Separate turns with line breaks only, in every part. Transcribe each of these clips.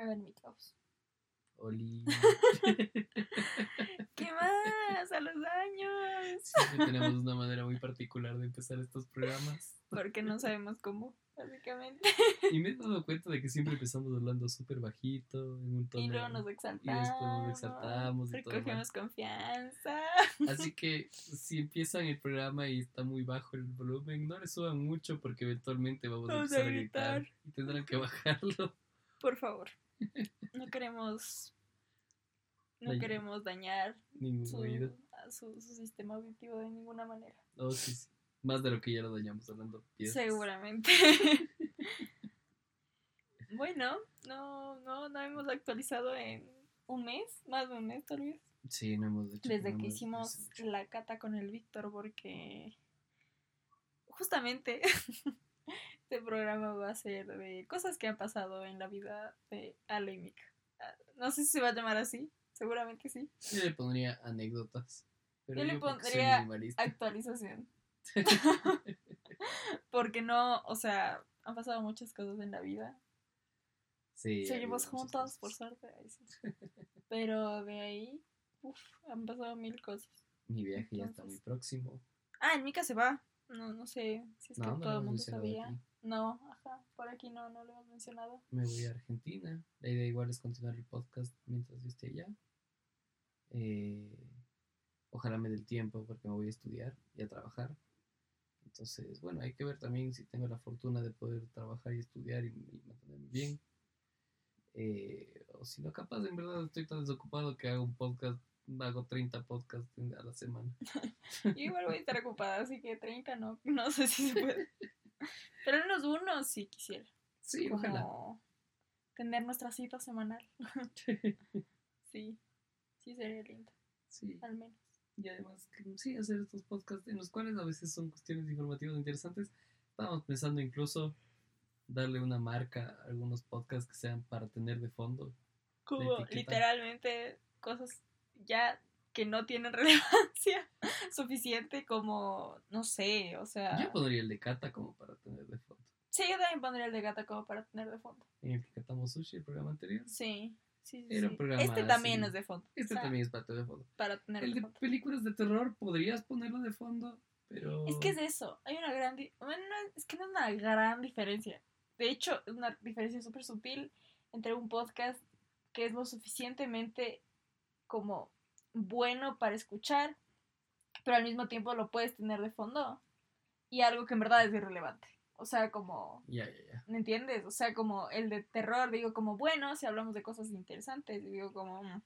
Hagan mi caos.
Oli.
¿Qué más? A los años.
Siempre tenemos una manera muy particular de empezar estos programas.
Porque no sabemos cómo, básicamente.
Y me he dado cuenta de que siempre empezamos hablando súper bajito, en un tono.
Y luego nos
y
exaltamos.
después nos exaltamos y todo.
Recogemos confianza.
Así que si empiezan el programa y está muy bajo el volumen, no le suban mucho porque eventualmente vamos, a
Vamos a
empezar a gritar.
gritar.
y tendrán que bajarlo.
Por favor. No queremos. No queremos dañar su, a su, su sistema auditivo de ninguna manera.
Oh, sí, sí. Más de lo que ya lo dañamos hablando piezas.
Seguramente. bueno, no, no, no hemos actualizado en un mes, más de un mes tal vez.
Sí, no hemos hecho
Desde que hicimos la cata con el Víctor, porque justamente este programa va a ser de cosas que han pasado en la vida de Ale y Mika. Ah, No sé si se va a llamar así, seguramente sí.
Yo le pondría anécdotas. Pero
Yo le
porque soy
pondría. Actualización. porque no, o sea, han pasado muchas cosas en la vida.
Sí,
Seguimos juntos, por suerte. Pero de ahí, uf, han pasado mil cosas.
Mi viaje ya está muy próximo.
Ah, en Mika se va. No, no sé si es
No,
que
no
todo el mundo sabía. No, ajá, por aquí no, no lo hemos mencionado.
Me voy a Argentina. La idea igual es continuar el podcast mientras yo esté allá. Eh, ojalá me dé el tiempo porque me voy a estudiar y a trabajar. Entonces, bueno, hay que ver también si tengo la fortuna de poder trabajar y estudiar y, y mantenerme bien. Eh, o si no, capaz, en verdad estoy tan desocupado que hago un podcast, hago 30 podcasts a la semana.
Yo igual voy a estar ocupada, así que 30 no, no sé si se puede. Pero al menos uno sí quisiera.
Sí, ojalá.
Como tener nuestra cita semanal. Sí, sí sería lindo,
Sí.
al menos.
Y además, sí, hacer estos podcasts en los cuales a veces son cuestiones informativas interesantes. Estábamos pensando incluso darle una marca a algunos podcasts que sean para tener de fondo.
Como literalmente cosas ya que no tienen relevancia suficiente como, no sé, o sea...
Yo pondría el de Cata como para tener de fondo.
Sí, yo también pondría el de gata como para tener de fondo.
En el que catamos sushi, el programa anterior.
Sí, sí, sí.
Era un
sí.
programa
Este también
así.
es de fondo.
Este
o sea,
también es para tener de fondo.
Para tener
El
de fondo.
películas de terror podrías ponerlo de fondo, pero...
Es que es eso, hay una gran... di- Bueno, no, es que no es una gran diferencia. De hecho, es una diferencia súper sutil entre un podcast que es lo suficientemente como bueno para escuchar, pero al mismo tiempo lo puedes tener de fondo, y algo que en verdad es irrelevante. O sea, como... ¿Me entiendes? O sea, como el de terror, digo como, bueno, si hablamos de cosas interesantes, digo como, mm,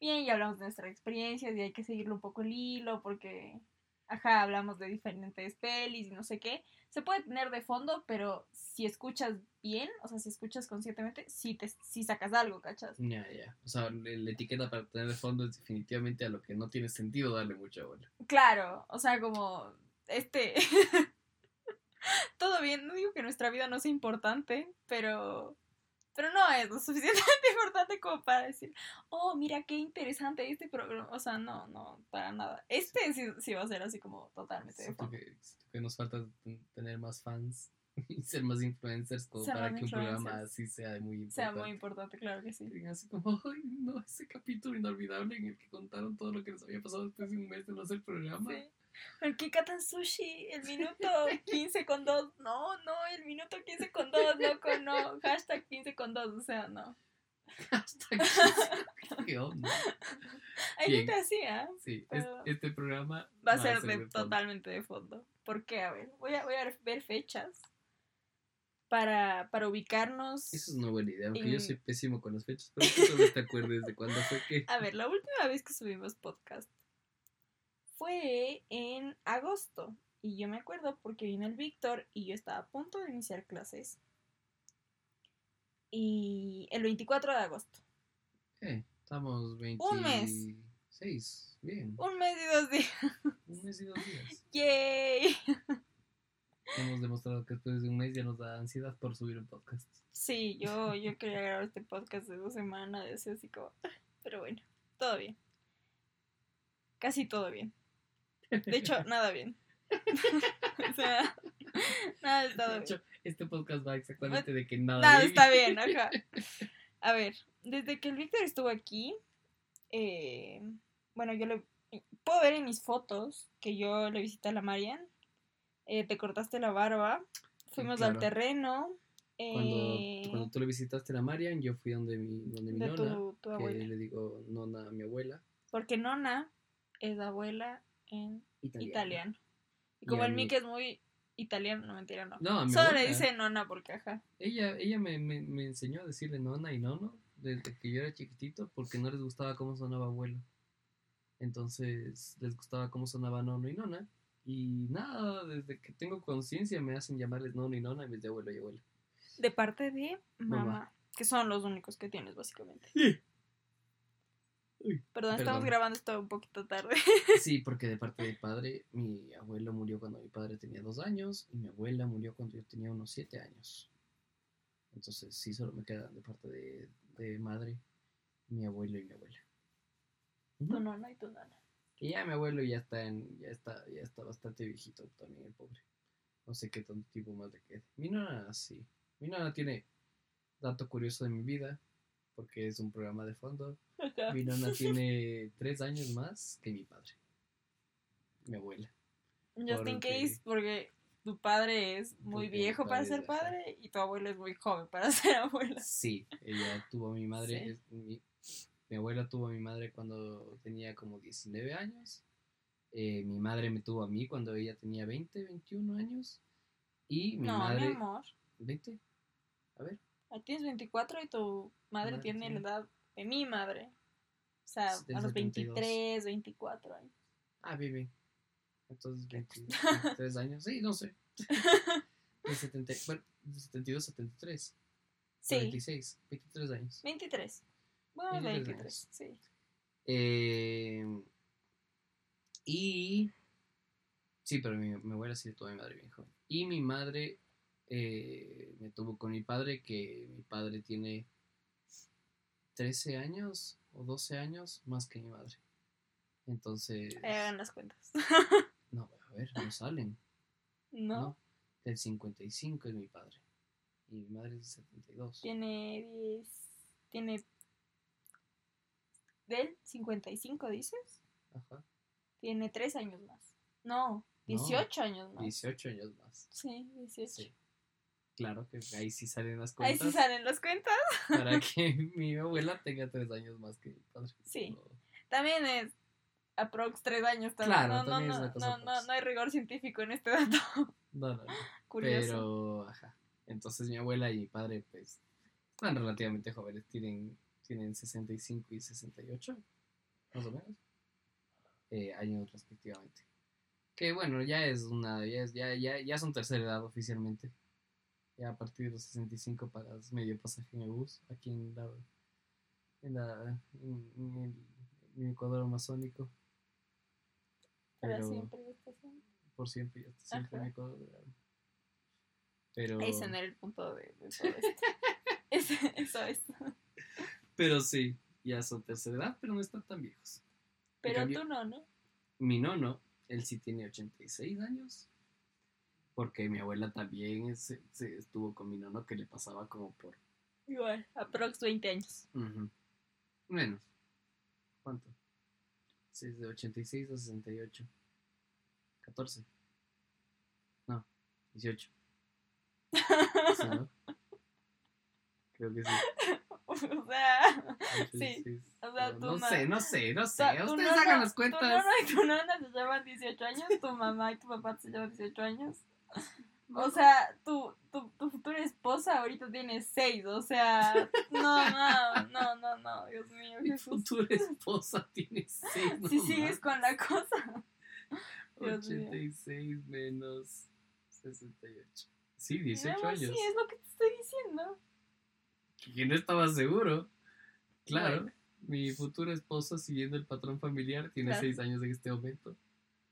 bien, ya hablamos de nuestras experiencias y hay que seguirle un poco el hilo porque, ajá, hablamos de diferentes pelis y no sé qué. Se puede tener de fondo, pero si escuchas bien, o sea, si escuchas conscientemente, sí, te, sí sacas algo, ¿cachas?
Ya, ya. O sea, la etiqueta para tener de fondo es definitivamente a lo que no tiene sentido darle mucha bola.
Claro, o sea, como, este... Todo bien, no digo que nuestra vida no sea importante, pero... Pero no es lo suficientemente importante como para decir, oh, mira qué interesante este programa. O sea, no, no, para nada. Este sí, sí va a ser así como totalmente de
Siento que, siento que nos falta ten- tener más fans y ser más influencers como
Ser
para que un programa así sea muy importante.
Sea muy importante, claro que sí.
Digan así como, ay, no, ese capítulo inolvidable en el que contaron todo lo que les había pasado después de un mes de no hacer programa.
Sí. ¿Por qué catan sushi? El minuto 15 con 2. No, no, el minuto 15 con 2, loco, no. Hashtag 15 con 2, o sea, no.
Hasta que- ¿Qué onda?
Hay gente así, ¿ah?
Sí, es-
Pero-
este programa
Va a ser de, totalmente de fondo. ¿Por qué? A ver, voy a, voy a ver fechas para, para ubicarnos.
Eso es una buena idea, aunque yo
en-
soy pésimo con las fechas, pero tú vez te acuerdes de cuándo fue que...
A ver, la última vez que subimos podcast fue en agosto. Y yo me acuerdo porque vino el Víctor y yo estaba a punto de iniciar clases. Y el 24 de agosto.
Eh, estamos 26.
Un mes.
bien.
Un mes y dos días.
Un mes y dos días.
¡Yay!
Hemos demostrado que después de un mes ya nos da ansiedad por subir un podcast.
Sí, yo, yo quería grabar este podcast de dos semanas, de así como. Pero bueno, todo bien. Casi todo bien. De hecho, nada bien. o sea, nada está
De
bien.
hecho, este podcast va exactamente de que nada.
Nada
bien.
está bien, ajá. a ver, desde que el Víctor estuvo aquí, eh, bueno, yo le puedo ver en mis fotos que yo le visité a la Marian. eh, te cortaste la barba, fuimos al
claro.
terreno.
Cuando,
eh,
cuando tú le visitaste a la Marian, yo fui donde mi, donde mi
de
nona,
tu, tu
que le digo nona a mi abuela,
Porque Nona es abuela en italiano. Y
Y
como el Mickey es muy italiano, no mentira, no.
No,
Solo le dice Nona porque ajá.
Ella, ella me, me, me enseñó a decirle nona y nono desde que yo era chiquitito porque no les gustaba cómo sonaba abuelo. Entonces les gustaba cómo sonaba nono y nona. Y nada, desde que tengo conciencia me hacen llamarles nono y nona en vez de abuelo y abuela.
De parte de mamá,
Mamá.
que son los únicos que tienes básicamente.
Uy,
Perdón, estamos grabando esto un poquito tarde.
Sí, porque de parte de padre, mi abuelo murió cuando mi padre tenía dos años y mi abuela murió cuando yo tenía unos siete años. Entonces sí, solo me quedan de parte de, de madre, mi abuelo y mi abuela.
Tu nona y tu nana.
Que ya mi abuelo ya está en, ya está, ya está bastante viejito también el pobre. No sé qué tanto tiempo más le quede. Mi nona sí. Mi nona tiene dato curioso de mi vida, porque es un programa de fondo.
Ajá.
Mi nona tiene tres años más que mi padre. Mi abuela.
Just in
Porque-
case, porque tu padre es muy
Porque
viejo para
padre
ser padre y tu abuelo es muy joven para ser abuela.
Sí, ella tuvo a mi madre.
Sí.
Mi, mi abuela tuvo a mi madre cuando tenía como 19 años. Eh, mi madre me tuvo a mí cuando ella tenía 20, 21 años. Y mi
no,
madre.
mi amor.
¿20? A ver.
Ahí tienes 24 y tu madre
Madre
tiene la
tiene-
edad de mi madre. O sea, a los
72.
23, 24 años.
Ah, bebé. Entonces 20, 23 años. Sí, no sé. De 70, bueno, de 72 a 73.
Sí,
26, 23 años.
23. Bueno,
23
23,
años.
sí.
Eh, y. Sí, pero mi, mi abuela sí tuvo a mi madre bien joven. Y mi madre eh, me tuvo con mi padre, que mi padre tiene 13 años o 12 años más que mi madre. Entonces.
Ahí hagan las cuentas.
No, a ver, no salen.
¿No?
¿no? Del 55 es mi padre. Y mi madre es del 72.
Tiene 10. Tiene. Del 55, dices.
Ajá.
Tiene 3 años más. No, 18 años más.
18 años más.
Sí, 18.
Sí. Claro que ahí sí salen las
Ahí
cuentas.
sí salen las cuentas.
para que mi abuela tenga tres años más que mi padre.
Sí.
No.
También es aprox 3 años también.
Claro,
no, no,
es
no,
una cosa
no, no, hay rigor científico en este dato.
No, no, no.
Curioso.
Pero, ajá. Entonces mi abuela y mi padre, pues, están relativamente jóvenes. Tienen, tienen 65 y 68, más o menos. eh, años respectivamente. Que bueno, ya es una, ya, es, ya, ya, ya son tercera edad oficialmente. Ya a partir de los 65 pagas medio pasaje en el bus, aquí en la, en la, en, en el, en el Ecuador amazónico.
Para
Pero
siempre siempre.
por siempre, ya está siempre en
Ajá.
Ecuador. Pero,
Ese no era el punto de, de todo esto. Ese- eso es.
pero sí, ya son tercera edad, pero no están tan viejos.
Pero
cambio-
tú no, ¿no?
Mi nono, él sí tiene 86 años. Porque mi abuela también es- se estuvo con mi nono que le pasaba como por...
Igual, aprox 20 años.
ujú, Menos. ¿Cuánto? Sí, de 86 a 68. 14. No, 18. ¿Sí, no? Creo que sí.
o sea,
86.
o sea,
No,
tú
no
no-
sé, no sé, no
o
sé.
sea, tu
Ustedes hagan las
Tu
cuentas.
nona y tu nona se llevan 18 años, tu mamá y tu papá se llevan 18 años. O sea, tu, tu, tu futura esposa ahorita tiene 6, o sea, no, no, no, no, no, Dios mío,
Mi futura esposa tiene 6.
Si sigues con la cosa. Dios mío.
86 menos 68. Sí, 18
Mi amor,
años.
Sí, es lo que te estoy diciendo.
Que no estaba seguro. Claro.
Bueno.
Mi futura esposa, siguiendo el patrón familiar, tiene
Claro.
6 años en este momento.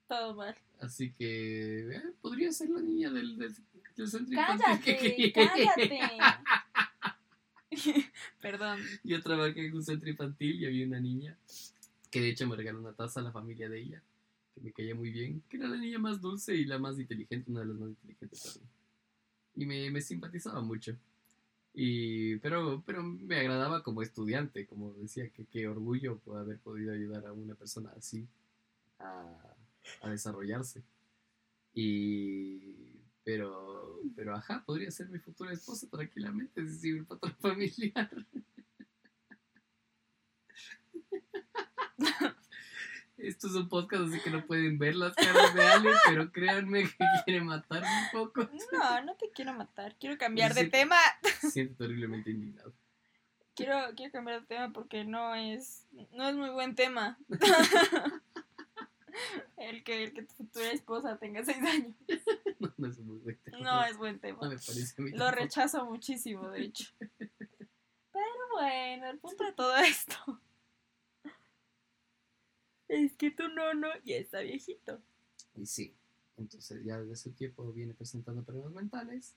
Todo mal.
Así que eh, podría ser la niña del, del, del centro infantil
Cállate,
que-
cállate. Perdón.
Yo trabajé en un centro infantil y había una niña que de hecho me regaló una taza a la familia de ella, que me caía muy bien, que era la niña más dulce y la más inteligente, una de las más inteligentes también. Y me, me simpatizaba mucho. Y, pero, pero me agradaba como estudiante, como decía, que qué orgullo por haber podido ayudar a una persona así a, a desarrollarse. Y, pero, pero ajá, podría ser mi futura esposa tranquilamente si sigue el patrón familiar. Esto es un podcast, así que no pueden ver las caras de Ale, pero créanme que quiere matarme un poco.
No, no te quiero matar. Quiero cambiar de tema.
Siento terriblemente indignado.
Quiero, quiero cambiar de tema porque no es, no es muy buen tema. El, que, el que tu futura esposa tenga seis años.
No, no es muy buen tema.
No es buen
No
tema.
me parece
Lo
tampoco.
rechazo muchísimo, de hecho. Pero bueno, el punto de todo esto es que tu nono ya está viejito.
Y sí, entonces ya desde ese tiempo viene presentando problemas mentales,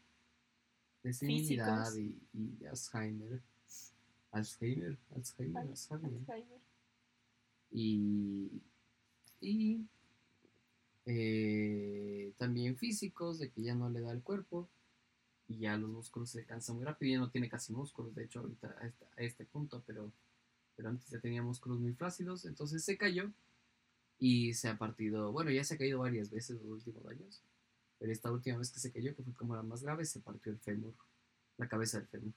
de senilidad y, y de Alzheimer. Alzheimer, Alzheimer, Alzheimer.
Alzheimer.
Y, y eh, también físicos, de que ya no le da el cuerpo y ya los músculos se cansan muy rápido, ya no tiene casi músculos, de hecho ahorita a este, punto, pero, pero antes ya tenía músculos muy flácidos, entonces se cayó y se ha partido, bueno, ya se ha caído varias veces los últimos años, pero esta última vez que se cayó, que fue como la más grave, se partió el fémur, la cabeza del fémur,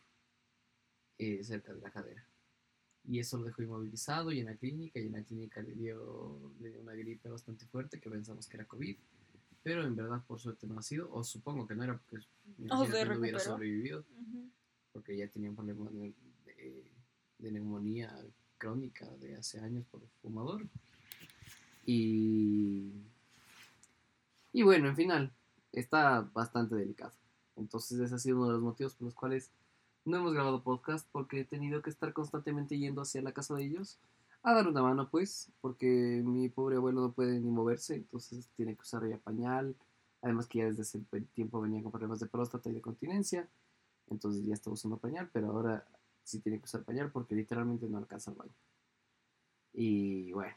eh, cerca de la cadera. Y eso lo dejó inmovilizado y en la clínica, y en la clínica le dio, le dio una gripe bastante fuerte que pensamos que era COVID, pero en verdad por suerte no ha sido, o supongo que no era porque no hubiera sobrevivido, porque ya tenía un problema de, de- de neumonía crónica de hace años por fumador. Y, y bueno, en final, está bastante delicado. Entonces ese ha sido uno de los motivos por los cuales no hemos grabado podcast, porque he tenido que estar constantemente yendo hacia la casa de ellos a dar una mano, pues, porque mi pobre abuelo no puede ni moverse, entonces tiene que usar ya pañal. Además que ya desde ese tiempo venía con problemas de próstata y de continencia, entonces ya está usando pañal, pero ahora sí tiene que usar pañal porque literalmente no alcanza el baño. Y bueno,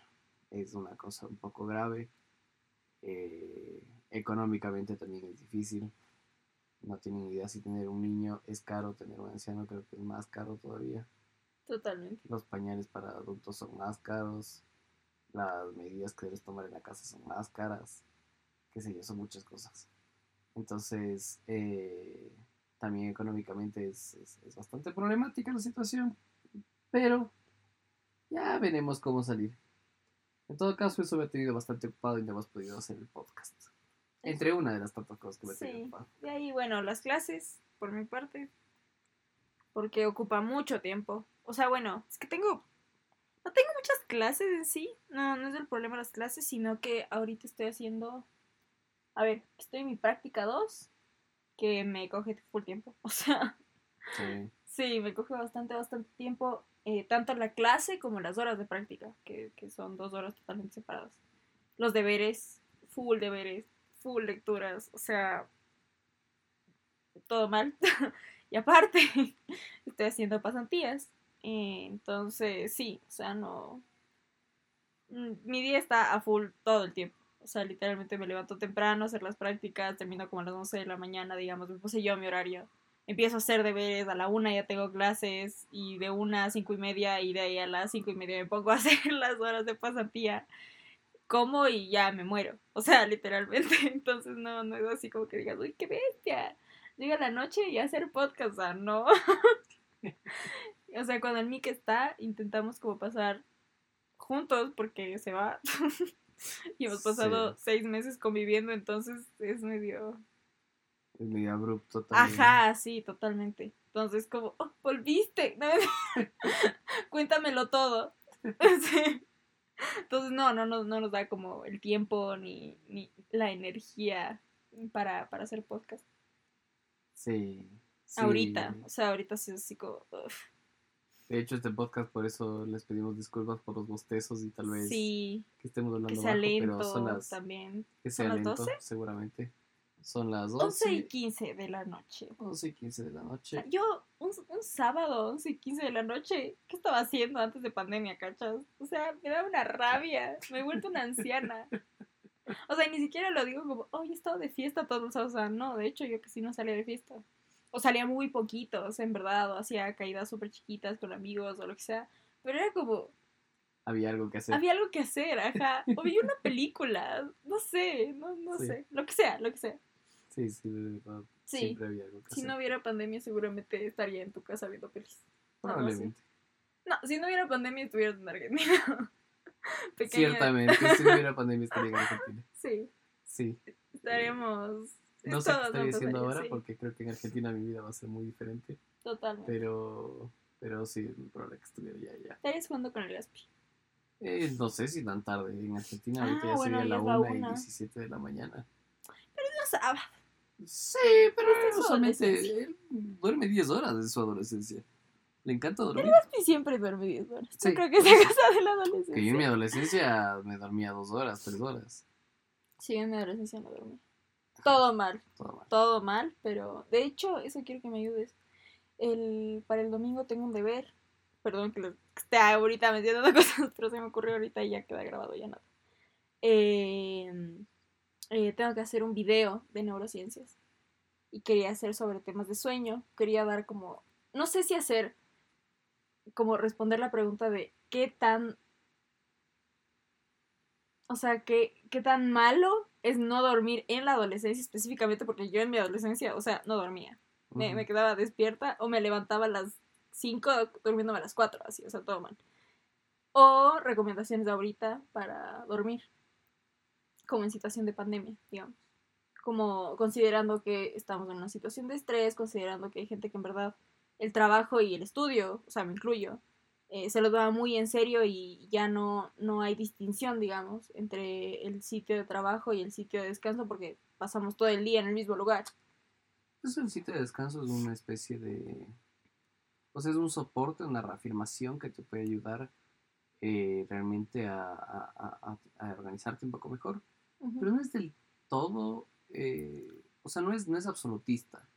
es una cosa un poco grave. Eh, económicamente también es difícil. No tienen idea si tener un niño es caro, tener un anciano creo que es más caro todavía.
Totalmente.
Los pañales para adultos son más caros. Las medidas que debes tomar en la casa son más caras. Qué sé yo, son muchas cosas. Entonces, eh, también económicamente es, es- es bastante problemática la situación. Pero ya veremos cómo salir. En todo caso, eso me ha tenido bastante ocupado y no hemos podido hacer el podcast. Entre una de las tantas cosas que me
Sí. De ahí, bueno, las clases, por mi parte, porque ocupa mucho tiempo. O sea, bueno, es que tengo, no tengo muchas clases en sí, no, no es el problema las clases, sino que ahorita estoy haciendo, a ver, estoy en mi práctica 2, que me coge full tiempo. O sea,
Sí.
sí, me coge bastante, bastante tiempo, eh, tanto la clase como las horas de práctica, que, que son dos horas totalmente separadas. Los deberes, full deberes, full lecturas, o sea, todo mal. y aparte, estoy haciendo pasantías. eh, entonces, sí, o sea, no. mm, Mi día está a full todo el tiempo. O sea, literalmente me levanto temprano a hacer las prácticas, termino como a las 11 de la mañana, digamos, me puse yo mi horario. Empiezo a hacer deberes, a la una ya tengo clases, y de una a cinco y media, y de ahí a las cinco y media me pongo a hacer las horas de pasantía. Como y ya me muero. O sea, literalmente. Entonces, no, no es así como que digas, uy, qué bestia. Llega la noche y hacer podcast, o sea, no. o sea, cuando el Mick está, intentamos como pasar juntos porque se va. y hemos pasado
Sí.
seis meses conviviendo, entonces es medio...
Es medio abrupto también.
Ajá, sí, totalmente. Entonces, como, oh, volviste. Cuéntamelo todo. Sí. Entonces, no, no, no, no nos da como el tiempo ni, ni la energía para, para hacer podcast.
Sí. sí.
Ahorita, o sea, ahorita sí es así como... uf.
De hecho, este podcast, por eso les pedimos disculpas por los bostezos y tal vez
Sí,
que estemos hablando
que sea
bajo,
lento
pero son las,
también.
que
¿Son
sea
las
lento,
12?
seguramente. Son las
11 y
11,
15 de la noche.
11 y 15 de la noche.
Yo, un, un sábado, 11 y 15 de la noche, ¿qué estaba haciendo antes de pandemia, cachas? O sea, me da una rabia, me he vuelto una anciana. O sea, ni siquiera lo digo como, oh, he estado de fiesta todos los sábados. O sea, no, de hecho, yo casi no salía de fiesta. o salía muy poquitos, en verdad, o hacía caídas súper chiquitas con amigos o lo que sea, pero era como,
Había algo que hacer.
había algo que hacer, ajá, o vi una película, no sé, no, no
Sí.
sé, lo que sea, lo que sea.
Sí, sí, de verdad.
Sí.
Siempre había algo que
Si
hacer.
no hubiera pandemia, seguramente estaría en tu casa viendo pelis.
Probablemente.
No, si no hubiera pandemia, estuvieras en Argentina. Pequeña.
Ciertamente, si no hubiera pandemia estaría en Argentina.
Sí,
Sí.
estaríamos.
No sé qué estaría haciendo ahora
sí,
porque creo que en Argentina mi vida va a ser muy diferente.
Totalmente.
Pero, pero sí, es muy probable que estuviera ya ya.
Estarías jugando con el Gaspi.
Eh, no sé si tan tarde. En Argentina
Ah,
ahorita ya
bueno,
sería la
es la
1 y
una.
17 de la mañana.
No sábado.
Sí, pero
Esta es su
usualmente
adolescencia.
él duerme 10 horas de su adolescencia. Le encanta dormir.
Gaspi siempre duerme 10 horas.
Sí.
Yo creo que es la casa de la
Que yo en
adolescencia.
mi adolescencia me dormía 2 horas, 3 horas.
Sí, en mi adolescencia no dormí. Todo mal.
Todo mal.
todo mal, pero de hecho, eso quiero que me ayudes. El, para el domingo tengo un deber. Perdón que, lo- que esté ahorita mencionando cosas, pero se me ocurrió ahorita y ya queda grabado, ya nada. Eh, eh, tengo que hacer un video de neurociencias. Y quería hacer sobre temas de sueño. Quería dar como. No sé si hacer. Como responder la pregunta de qué tan. O sea, qué, qué tan malo es no dormir en la adolescencia específicamente, porque yo en mi adolescencia, o sea, no dormía. Me, me quedaba despierta o me levantaba a las 5 durmiéndome a las 4, así, o sea, todo mal. O recomendaciones de ahorita para dormir, como en situación de pandemia, digamos. Como considerando que estamos en una situación de estrés, considerando que hay gente que en verdad el trabajo y el estudio, o sea, me incluyo, eh, se lo toma muy en serio y ya no, no hay distinción, digamos, entre el sitio de trabajo y el sitio de descanso porque pasamos todo el día en el mismo lugar.
Pues el sitio de descanso es una especie de. O sea, es un soporte, una reafirmación que te puede ayudar eh, realmente a organizarte un poco mejor. Pero no es del todo. eh, o sea, no es, no es absolutista.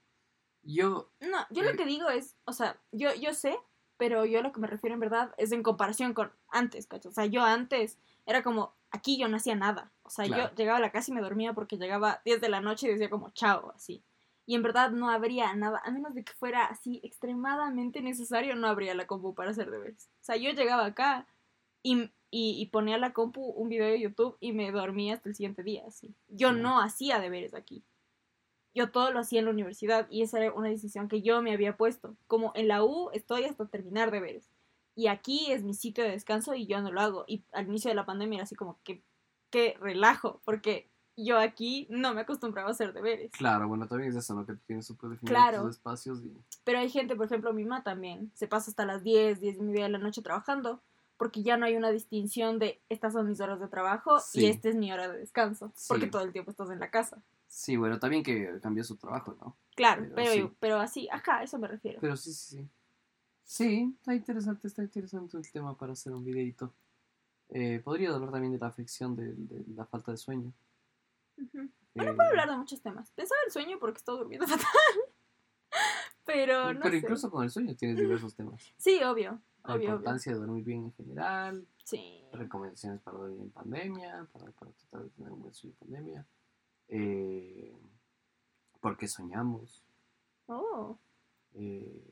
Yo.
No, yo
Eh,
lo que digo es, o sea, yo, yo sé, pero yo a lo que me refiero en verdad es en comparación con antes, ¿cachai? O sea, yo antes era como, aquí yo no hacía nada. O sea,
Claro.
yo llegaba a la casa y me dormía porque llegaba 10 de la noche y decía como, chao, así. Y en verdad no habría nada, a menos de que fuera así extremadamente necesario, no habría la compu para hacer deberes. O sea, yo llegaba acá y, y, y ponía la compu un video de YouTube y me dormía hasta el siguiente día, así. Yo no hacía deberes aquí yo todo lo hacía en la universidad y esa era una decisión que yo me había puesto. Como en la U estoy hasta terminar deberes y aquí es mi sitio de descanso y yo no lo hago. Y al inicio de la pandemia era así como que, que relajo, porque yo aquí no me acostumbraba a hacer deberes.
Claro, bueno, también es eso, ¿no? Que tienes súper definidos
Claro.
tus espacios y.
Pero hay gente, por ejemplo, mi mamá también, se pasa hasta las 10, 10 y media de la noche trabajando porque ya no hay una distinción de estas son mis horas de trabajo
Sí.
y esta es mi hora de descanso, porque todo el tiempo estás en la casa.
Sí, bueno, también que cambió su trabajo, ¿no?
Claro,
Pero
pero,
sí.
pero así, ajá, a eso me refiero.
Pero sí, sí, sí. Sí, está interesante, está interesante el tema para hacer un videito. Eh, podría hablar también de la afección de, de la falta de sueño.
Ujú. Bueno,
Eh,
puedo hablar de muchos temas. Pensaba el sueño porque estoy durmiendo fatal. Pero no
pero
sé.
incluso con el sueño tienes diversos temas.
Sí, obvio.
La
Obvio, obvio.
importancia de dormir bien en general,
Sí.
recomendaciones para dormir en pandemia, para, para tratar de tener un buen sueño en pandemia. Eh, ¿Por qué soñamos?
Oh,
Eh,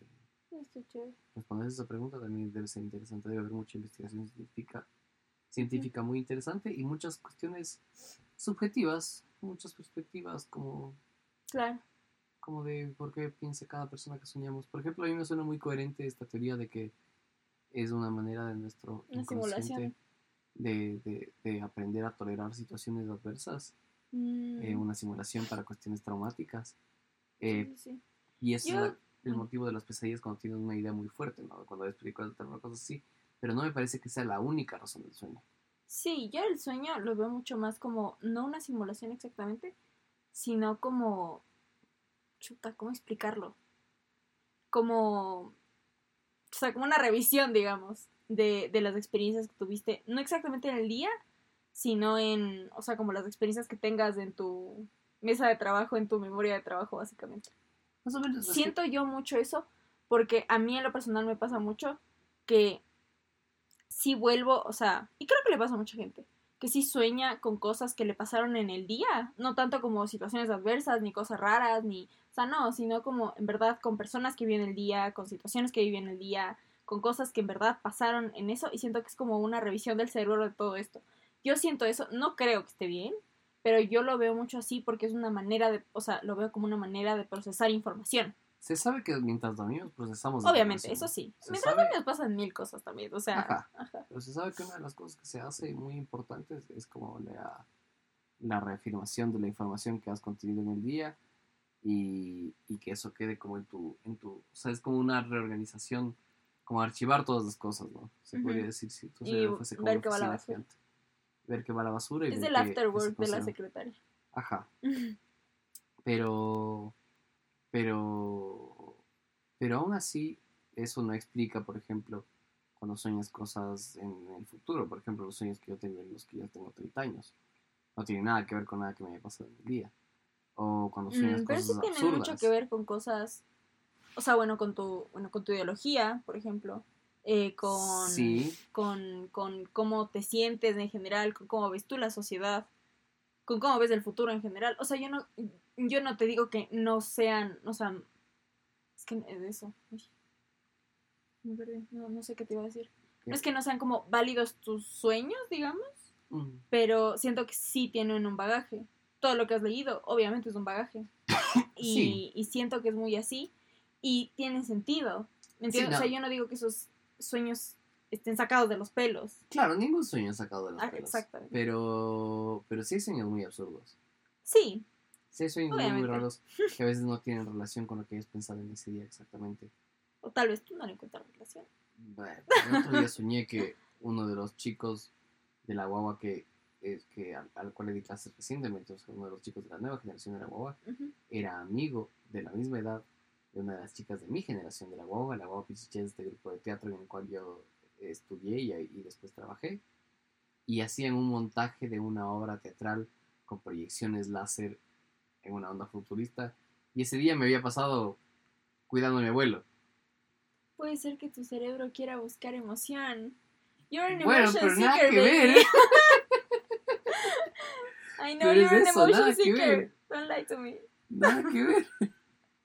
responder esa pregunta también debe ser interesante. Debe haber mucha investigación científica, científica muy interesante y muchas cuestiones subjetivas, muchas perspectivas como,
Claro.
como de por qué piensa cada persona que soñamos. Por ejemplo, a mí me suena muy coherente esta teoría de que es una manera de nuestro
Una
inconsciente de, de- de aprender a tolerar situaciones adversas,
Mm,
eh, una simulación para cuestiones traumáticas. Eh,
sí, sí.
y
Yo-
es la- el
mm.
motivo de las pesadillas cuando tienes una idea muy fuerte, ¿no? Cuando ves películas de terror, cosas así. Pero no me parece que sea la única razón del sueño.
Sí, yo el sueño lo veo mucho más como, no una simulación exactamente, sino como, chuta, ¿cómo explicarlo? Como, o sea, como una revisión, digamos, de, de las experiencias que tuviste, no exactamente en el día, sino en, o sea, como las experiencias que tengas en tu mesa de trabajo, en tu memoria de trabajo, básicamente.
Más o menos.
Siento yo mucho eso, porque a mí en lo personal me pasa mucho que si vuelvo, o sea, y creo que le pasa a mucha gente, que sí sueña con cosas que le pasaron en el día, no tanto como situaciones adversas, ni cosas raras, ni sea, no, sino como en verdad con personas que viven el día, con situaciones que viven el día, con cosas que en verdad pasaron en eso y siento que es como una revisión del cerebro de todo esto. Yo siento eso, no creo que esté bien, pero yo lo veo mucho así porque es una manera de, o sea, lo veo como una manera de procesar información.
Se sabe que mientras dormimos procesamos.
Obviamente, eso sí.
Se
Mientras
sabe-
dormimos pasan mil cosas también, o sea,
Ajá.
ajá.
Pero se sabe que una de las cosas que se hace muy importantes es como la, la reafirmación de la información que has contenido en el día y, y que eso quede como en tu, en tu, o sea, es como una reorganización, como archivar todas las cosas, ¿no? Se podría decir si tu cerebro fuese como
ver qué va la basura.
gigante. Ver que va la basura y
Es el
qué- qué
after
se
work de la secretaria.
Ajá. Pero, pero, pero aún así, eso no explica, por ejemplo, cuando sueñas cosas en el futuro. Por ejemplo, los sueños que yo tengo en los que ya tengo 30 años. No tiene nada que ver con nada que me haya pasado en el día. O cuando sueñas
Mm, pero
cosas
sí tiene
absurdas.
mucho que ver con cosas, o sea, bueno, con tu, bueno, con tu ideología, por ejemplo, eh, con,
Sí.
con, con cómo te sientes en general, con cómo ves tú la sociedad, con cómo ves el futuro en general. O sea, yo no, yo no te digo que no sean, o sea, es que es eso. No, no sé qué te iba a decir. No es que no sean como válidos tus sueños, digamos pero siento que sí tienen un bagaje. Todo lo que has leído, obviamente, es un bagaje. Y,
Sí.
y siento que es muy así. Y tienen sentido. ¿Me entiendes?
Sí, no.
O sea, yo no digo que esos sueños estén sacados de los pelos.
Claro, ningún sueño es sacado de los
Ah,
pelos.
exactamente.
Pero, pero sí hay sueños muy absurdos.
Sí,
Sí hay sueños muy, raros que a veces no tienen relación con lo que hayas pensado en ese día exactamente.
o tal vez tú no le encuentras relación.
Bueno, el otro día soñé que uno de los chicos de la guagua que, eh, que al, al cual le di clases recientemente, uno de los chicos de la nueva generación de la guagua,
Ujú.
era amigo de la misma edad de una de las chicas de mi generación de la guagua, la guagua Pichiche es este grupo de teatro en el cual yo estudié y, y después trabajé, y hacían un montaje de una obra teatral con proyecciones láser en una onda futurista, y ese día me había pasado cuidando a mi abuelo.
Puede ser que tu cerebro quiera buscar emoción. You're an
Bueno,
emotion
pero nada
seeker,
que ver.
I know
Pero es
you're an
eso,
emotion
nada que
seeker. Don't lie to me.
Nada que ver.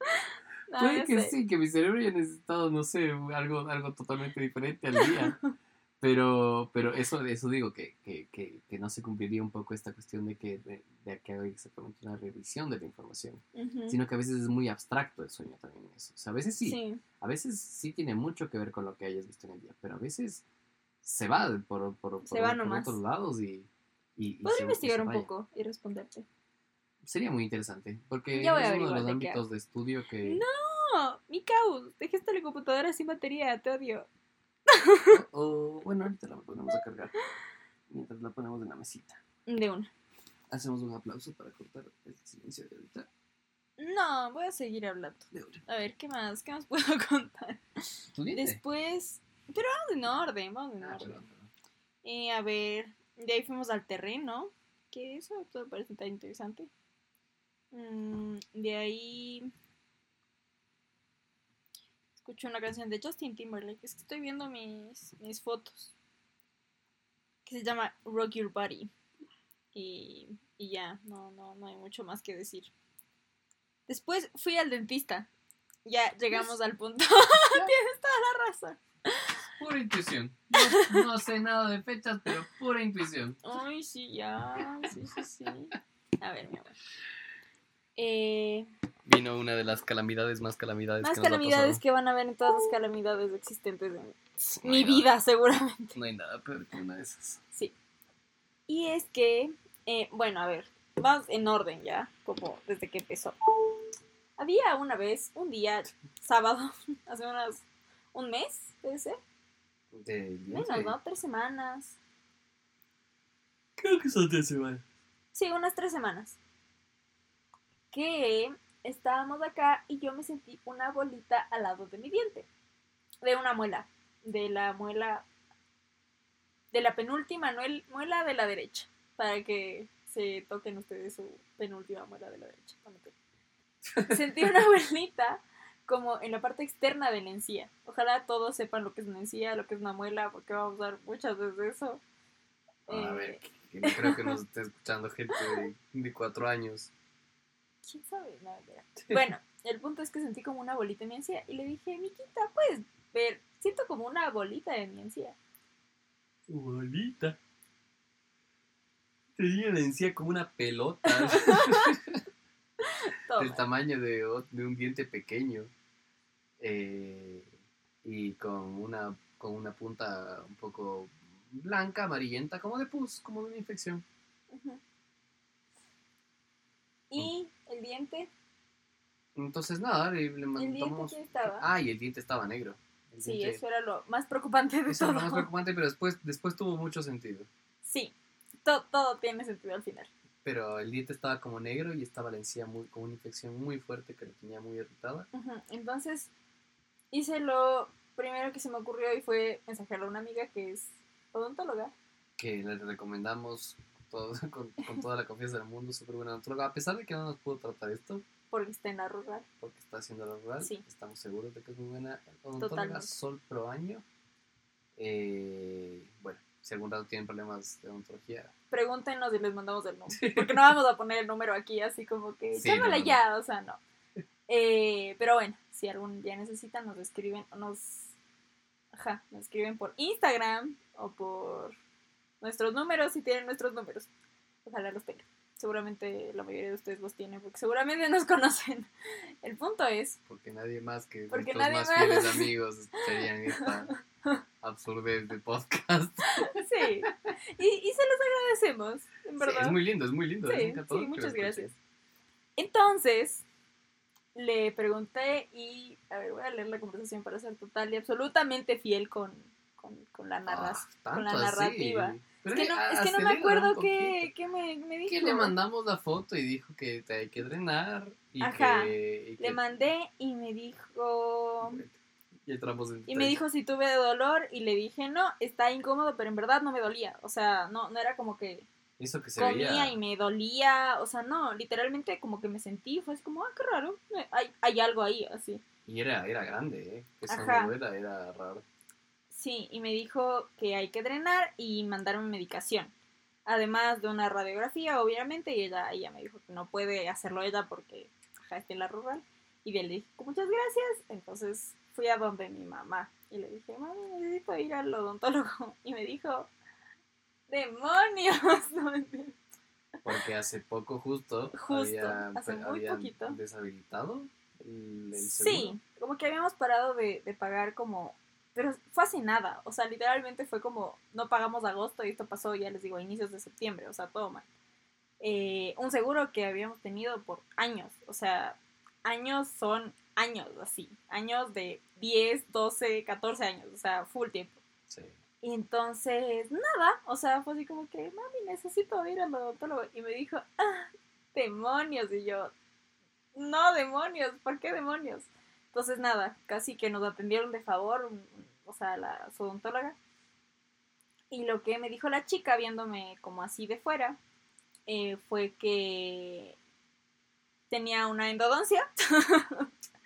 No,
Puede que
sé.
sí, que mi cerebro haya necesitado, no sé, algo, algo totalmente diferente al día. Pero, pero eso, eso digo, que, que, que, que no se cumpliría un poco esta cuestión de que, de, de que haga exactamente una revisión de la información.
Ujú.
Sino que a veces es muy abstracto el sueño también eso. O sea, a veces sí,
Sí.
a veces sí tiene mucho que ver con lo que hayas visto en el día, pero a veces se va por, por, por,
Se va
por otros lados y... y,
Podría
y
investigar
se
un poco y responderte.
Sería muy interesante, porque
Ya voy a
es uno de los ámbitos de estudio que...
No, mi caos. Dejaste la computadora sin batería, te odio.
O bueno, ahorita la ponemos a cargar. Mientras la ponemos en la mesita.
De una.
Hacemos un aplauso para cortar el silencio de ahorita.
No, voy a seguir hablando.
De ahora.
A ver, ¿qué más? ¿Qué más puedo contar? Después. Pero vamos en orden, vamos en
Ah,
orden.
perdón, perdón.
Eh, a ver, de ahí fuimos al terreno. Que eso todo parece tan interesante. Mm, de ahí. Escucho una canción de Justin Timberlake. Es que estoy viendo mis, mis fotos. Que se llama Rock Your Body. Y, y ya, no, no, no hay mucho más que decir. Después fui al dentista. Ya llegamos al punto. Tienes toda la razón.
Pura intuición. No, no sé nada de fechas, pero pura intuición.
Ay, sí, ya. Sí, sí, sí. A ver, mi amor. Eh,
Vino una de las calamidades más calamidades
más
que nos
calamidades que van a ver en todas las calamidades existentes en
No
mi
nada-
vida, seguramente.
No hay nada peor que una de esas.
Sí. Y es que, eh, bueno, a ver, vamos en orden ya, como desde que empezó. Había una vez, un día, sábado, hace unas, un mes, debe ser,
De,
menos, ¿no? Tres semanas.
Creo que son de semana.
Sí, unas tres semanas. Que estábamos acá y yo me sentí una bolita al lado de mi diente. De una muela. De la muela. De la penúltima muela de la derecha. Para que se toquen ustedes su penúltima muela de la derecha. Sentí una bolita como en la parte externa de la encía. Ojalá todos sepan lo que es una encía, lo que es una muela, porque vamos a usar muchas veces eso.
A
Eh,
ver, que no creo que nos esté escuchando gente de, de cuatro años.
¿Quién sabe? No. Bueno, el punto es que sentí como una bolita en mi encía y le dije, Miquita, puedes ver, siento como una bolita en mi encía.
Bolita. Tenía la encía como una pelota. Del tamaño de un diente pequeño. Eh, y con una, con una punta un poco blanca, amarillenta, como de pus, como de una infección.
Ujú. Y el diente,
Entonces, nada, le, le
el diente
mandamos.
que estaba.
Ah, y el diente estaba negro. El
sí,
diente-
eso era lo más preocupante de
eso era
todo.
lo más preocupante, pero después, después tuvo mucho sentido.
Sí, to- todo tiene sentido al final.
Pero el diente estaba como negro y estaba la encía muy, con una infección muy fuerte que lo tenía muy irritada.
Entonces, hice lo primero que se me ocurrió y fue mensajearle a una amiga que es odontóloga.
que le recomendamos todo- con, con toda la confianza del mundo, súper buena odontóloga. A pesar de que no nos pudo tratar esto,
porque está en la rural.
porque está haciendo lo rural,
Sí.
estamos seguros de que es muy buena odontóloga.
Totalmente.
Sol Pro Año. Eh, bueno, si algún rato tienen problemas de odontología,
Pregúntenos y les mandamos el número. Porque no vamos a poner el número aquí así como que
Sí,
llámala
no, no,
ya, o sea, no. Eh, pero bueno, si algún día necesitan, nos escriben, nos, ajá, nos escriben por Instagram o por nuestros números, si tienen nuestros números. Ojalá los tengan. Seguramente la mayoría de ustedes los tienen porque seguramente nos conocen. El punto es
porque nadie más que
Porque
nuestros
nadie
más
más.
fieles amigos escucharían esta absurdez de podcast.
Sí. Y, y se los agradecemos, en
Sí,
verdad.
es muy lindo, es muy lindo.
Sí, sí, muchas gracias. Entonces, le pregunté y, a ver, voy a leer la conversación para ser total y absolutamente fiel con, con, con la,
Ah,
con la narrativa.
Pero
es que no,
a-
es que no me acuerdo qué, qué me, me dijo.
que le mandamos la foto y dijo que te hay que drenar y
Ajá.
que... y que-
Le mandé y me dijo...
Y
Y me dijo si tuve dolor y le dije, no, está incómodo, pero en verdad no me dolía. O sea, no, no era como que
Eso que se
comía
veía...
y me dolía. O sea, no, literalmente como que me sentí, fue así como, ah, qué raro, eh, hay, hay algo ahí, así.
Y era, era grande, ¿eh? Eso
Ajá.
no era, era raro.
Sí, y me dijo que hay que drenar y mandarme medicación. Además de una radiografía, obviamente, y ella, ella me dijo que no puede hacerlo ella porque ajá, está en la rural. Y bien, le dije, muchas gracias. Entonces fui a donde mi mamá y le dije, mami, necesito ir al odontólogo. Y me dijo, demonios. No, mentira.
Porque hace poco justo,
Justo,
había,
hace muy
habían
poquito.
deshabilitado el, el
Sí, como que habíamos parado de, de pagar como... Pero fue hace nada, o sea, literalmente fue como, no pagamos agosto y esto pasó, ya les digo, a inicios de septiembre, o sea, todo mal. Eh, un seguro que habíamos tenido por años, o sea, años son años así, años de 10, 12, 14 años, o sea, full tiempo.
Sí.
Y entonces, nada, o sea, fue así como que, mami, necesito ir al odontólogo. Y me dijo, ah, demonios. Y yo, no, demonios, ¿por qué demonios? Entonces, nada, casi que nos atendieron de favor, o sea, la su odontóloga. Y lo que me dijo la chica, viéndome como así de fuera, eh, fue que tenía una endodoncia.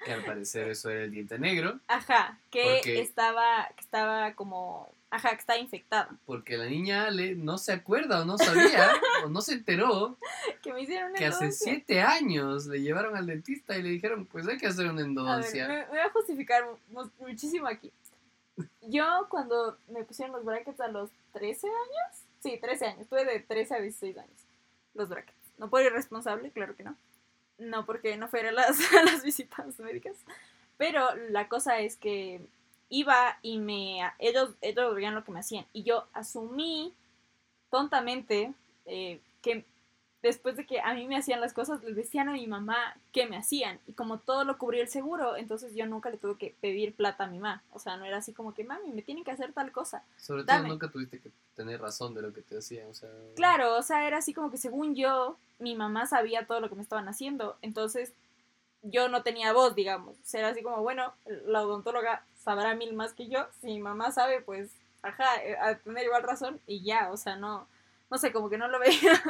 Que al parecer eso era el diente negro,
Ajá, que
Porque-
estaba, que estaba como, ajá, que estaba infectada.
porque la niña Ale no se acuerda o no sabía o no se enteró
Que me hicieron una
que hace siete años le llevaron al dentista y le dijeron, pues hay que hacer una
A ver,
endodoncia.
me, me voy a justificar mu- muchísimo aquí. Yo cuando me pusieron los brackets a los 13 años, sí, 13 años, tuve de 13 a 16 años los brackets. No por irresponsable, claro que no. No porque no fuera a las, a las visitas médicas. Pero la cosa es que iba y me... Ellos, ellos veían lo que me hacían. Y yo asumí tontamente eh, que después de que a mí me hacían las cosas, les decían a mi mamá qué me hacían. Y como todo lo cubría el seguro, entonces yo nunca le tuve que pedir plata a mi mamá. O sea, no era así como que, mami, me tienen que hacer tal cosa.
Sobre todo nunca tuviste que tener razón de lo que te hacían, o sea...
Claro, o sea, era así como que según yo, mi mamá sabía todo lo que me estaban haciendo. Entonces yo no tenía voz, digamos. O sea, era así como, bueno, la odontóloga sabrá mil más que yo. Si mi mamá sabe, pues, ajá, eh, a tener igual razón y ya, o sea, no, no sé, como que no lo veía.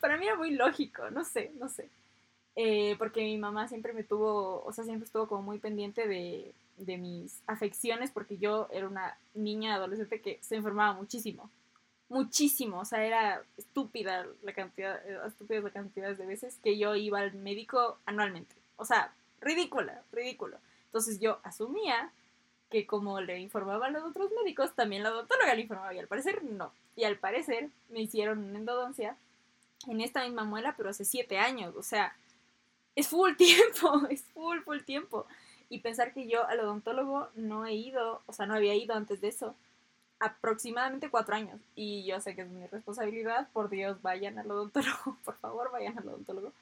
Para mí era muy lógico, no sé, no sé. Eh, porque mi mamá siempre me tuvo, o sea, siempre estuvo como muy pendiente de, de mis afecciones porque yo era una niña adolescente que se enfermaba muchísimo. Muchísimo, o sea, era estúpida la cantidad, eh, estúpida la cantidad de veces que yo iba al médico anualmente. O sea, ridícula, ridículo. Entonces yo asumía que como le informaba a los otros médicos, también la odontóloga le informaba y al parecer no. Y al parecer me hicieron una endodoncia en esta misma muela, pero hace siete años, o sea, es full tiempo, es full, full tiempo. Y pensar que yo al odontólogo no he ido, o sea, no había ido antes de eso, aproximadamente cuatro años. Y yo sé que es mi responsabilidad, por Dios, vayan al odontólogo, por favor, vayan al odontólogo.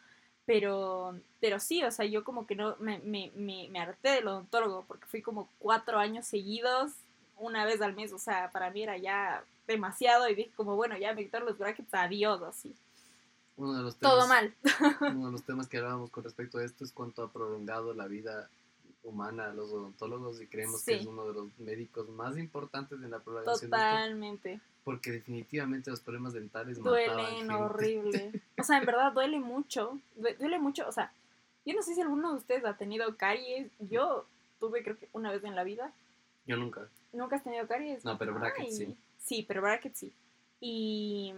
Pero, pero sí, o sea, yo como que no me, me, me, me harté del odontólogo porque fui como cuatro años seguidos, una vez al mes, o sea, para mí era ya demasiado y dije como, bueno, ya me quitaron los brackets, adiós, así.
Uno de los temas,
Todo mal.
uno de los temas que hablábamos con respecto a esto es cuánto ha prolongado la vida humana a los odontólogos y creemos que es uno de los médicos más importantes en la prolongación de
Totalmente.
Porque definitivamente los problemas dentales
Duelen horrible. O sea, en verdad duele mucho. due- Duele mucho. O sea, yo no sé si alguno de ustedes ha tenido caries. Yo tuve creo que una vez en la vida.
Yo nunca.
¿Nunca has tenido caries?
No, pero brackets
Ay.
sí.
Sí, pero brackets sí. Y,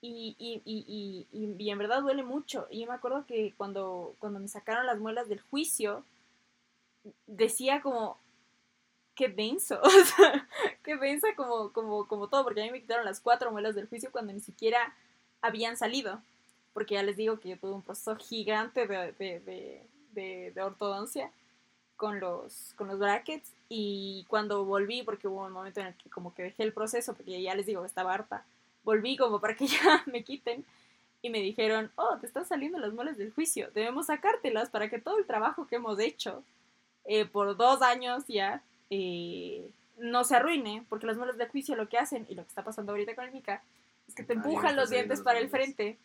y, y, y, y, y- y en verdad duele mucho. Y yo me acuerdo que cuando, cuando me sacaron las muelas del juicio, decía como, qué denso, o sea, qué densa como, como, como todo, porque a mí me quitaron las cuatro muelas del juicio cuando ni siquiera habían salido. Porque ya les digo que yo tuve un proceso gigante de, de, de, de- de ortodoncia con los, con los brackets y cuando volví, porque hubo un momento en el que como que dejé el proceso, porque ya les digo que estaba harta, volví como para que ya me quiten y me dijeron, oh, te están saliendo las muelas del juicio, debemos sacártelas para que todo el trabajo que hemos hecho eh, por dos años ya eh, no se arruine, porque las muelas del juicio lo que hacen, y lo que está pasando ahorita con el Mica, es que te
Ah, ya
empujan los dientes
los
para el frente,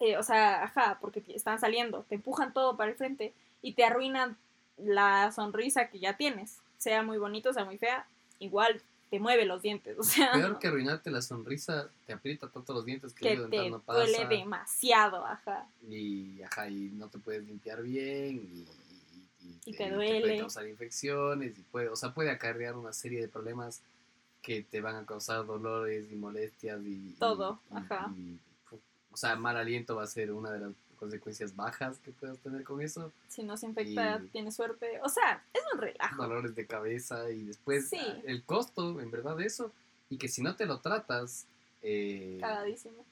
eh, o sea, ajá, porque te- están saliendo, te empujan todo para el frente y te arruinan la sonrisa que ya tienes, sea muy bonito, sea muy fea, igual te mueve los dientes, o sea,
Peor que arruinarte la sonrisa, te aprieta tanto los dientes que,
que
el
te
no pasa.
duele demasiado, ajá.
y, ajá, y no te puedes limpiar bien y, y-
Y te
puede
duele.
causar infecciones y puede, o sea, puede acarrear una serie de problemas que te van a causar dolores y molestias y
Todo,
y-
ajá.
y, fu- o sea, mal aliento va a ser una de las consecuencias bajas que puedas tener con eso,
Si no se infecta, tienes suerte, o sea, es un relajo.
dolores de cabeza y después
Sí.
el costo, en verdad, de eso y que si no te lo tratas, eh,
Cagadísimo.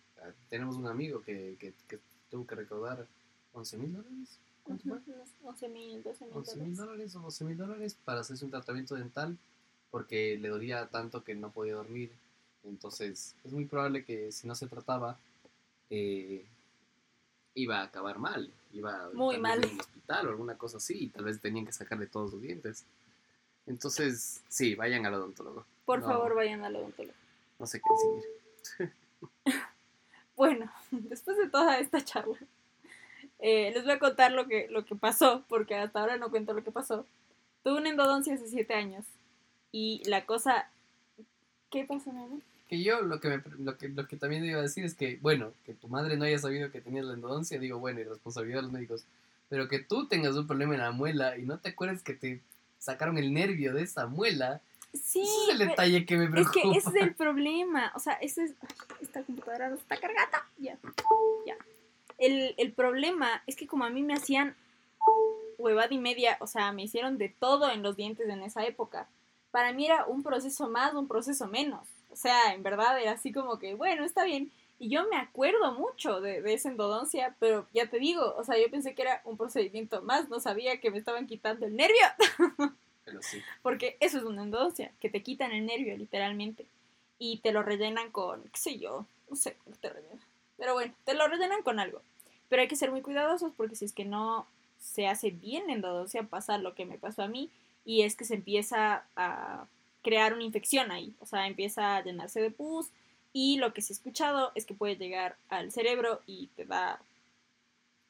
tenemos un amigo que, que, que tuvo que recaudar 11 mil dólares. ¿Cuánto fue?
Unos 11 mil, 12 mil
11 mil
dólares.
o 12 mil dólares para hacerse un tratamiento dental porque le dolía tanto que no podía dormir. Entonces, es muy probable que si no se trataba, eh, iba a acabar mal. Iba
Muy mal.
en un hospital o alguna cosa así. y Tal vez tenían que sacarle todos los dientes. Entonces, sí, vayan al odontólogo.
Por
No.
favor, vayan al odontólogo.
No sé qué decir.
Bueno, después de toda esta charla, eh, les voy a contar lo que, lo que pasó, porque hasta ahora no cuento lo que pasó. Tuve una endodoncia hace 7 años y la cosa... ¿Qué pasó, mi amor?
Que yo lo que, me- lo, que, lo que también iba a decir es que, bueno, que tu madre no haya sabido que tenías la endodoncia, digo, bueno, y responsabilidad de los médicos, pero que tú tengas un problema en la muela y no te acuerdes que te sacaron el nervio de esa muela,
Sí,
ese es el detalle que me
es
preocupa.
que ese es el problema. O sea, ese es... Esta computadora no está cargada. Ya, ya. El, el problema es que como a mí me hacían huevada y media, o sea, me hicieron de todo en los dientes en esa época. Para mí era un proceso más, un proceso menos. O sea, en verdad era así como que, bueno, está bien. Y yo me acuerdo mucho de, de esa endodoncia, pero ya te digo, o sea, yo pensé que era un procedimiento más, no sabía que me estaban quitando el nervio.
Pero sí,
Porque eso es una endodoncia, que te quitan el nervio literalmente. Y te lo rellenan con, qué sé yo, no sé te rellenan. Pero bueno, te lo rellenan con algo. Pero hay que ser muy cuidadosos porque si es que no se hace bien la endodoncia, pasa lo que me pasó a mí. Y es que se empieza a crear una infección ahí. O sea, empieza a llenarse de pus. Y lo que sí he escuchado es que puede llegar al cerebro y te da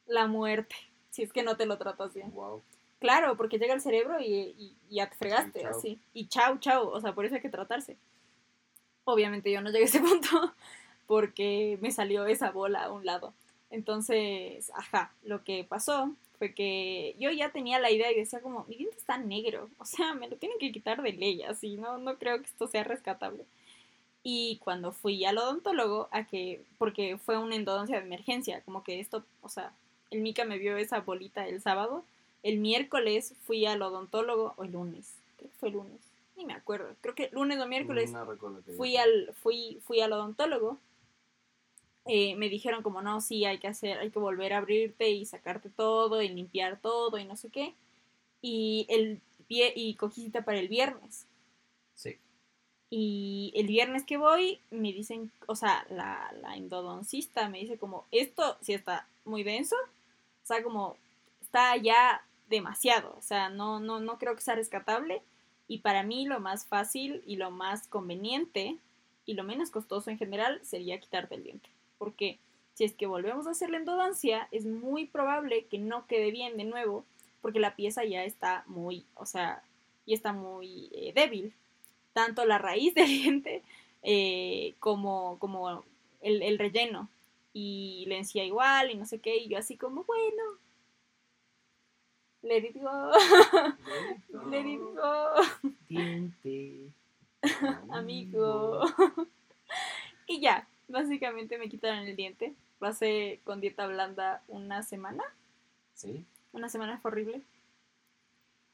la muerte. Si es que no te lo tratas bien.
wow.
Claro, porque llega al cerebro y, y- y ya te fregaste,
Sí,
así. Y chau, chau. O sea, por eso hay que tratarse. Obviamente yo no llegué a ese punto porque me salió esa bola a un lado. Entonces, ajá, lo que pasó fue que yo ya tenía la idea y decía como, mi diente está negro, o sea, me lo tienen que quitar de ley, así, no, no creo que esto sea rescatable. Y cuando fui al odontólogo, a que, porque fue una endodoncia de emergencia, como que esto, o sea, el Mica me vio esa bolita el sábado, el miércoles fui al odontólogo, o el lunes, creo que fue el lunes, ni me acuerdo, creo que lunes o miércoles
No
fui al, fui, fui al odontólogo. Eh, me dijeron como no, sí, hay que hacer, hay que volver a abrirte y sacarte todo y limpiar todo y no sé qué. Y el vie- y cogí cita para el viernes.
Sí.
Y el viernes que voy, me dicen, o sea, la, la endodoncista me dice como, esto sí está muy denso, o sea, como está ya demasiado, o sea, no, no, no creo que sea rescatable. Y para mí lo más fácil y lo más conveniente y lo menos costoso en general sería quitarte el diente. Porque si es que volvemos a hacer la endodoncia, es muy probable que no quede bien de nuevo, porque la pieza ya está muy, o sea, ya está muy eh, débil. Tanto la raíz del diente eh, como, como el, el relleno. Y la encía igual y no sé qué, y yo así como, bueno, let it go, let it go.
Diente.
amigo. y ya, básicamente me quitaron el diente. Pasé con dieta blanda una semana.
Sí.
Una semana fue horrible.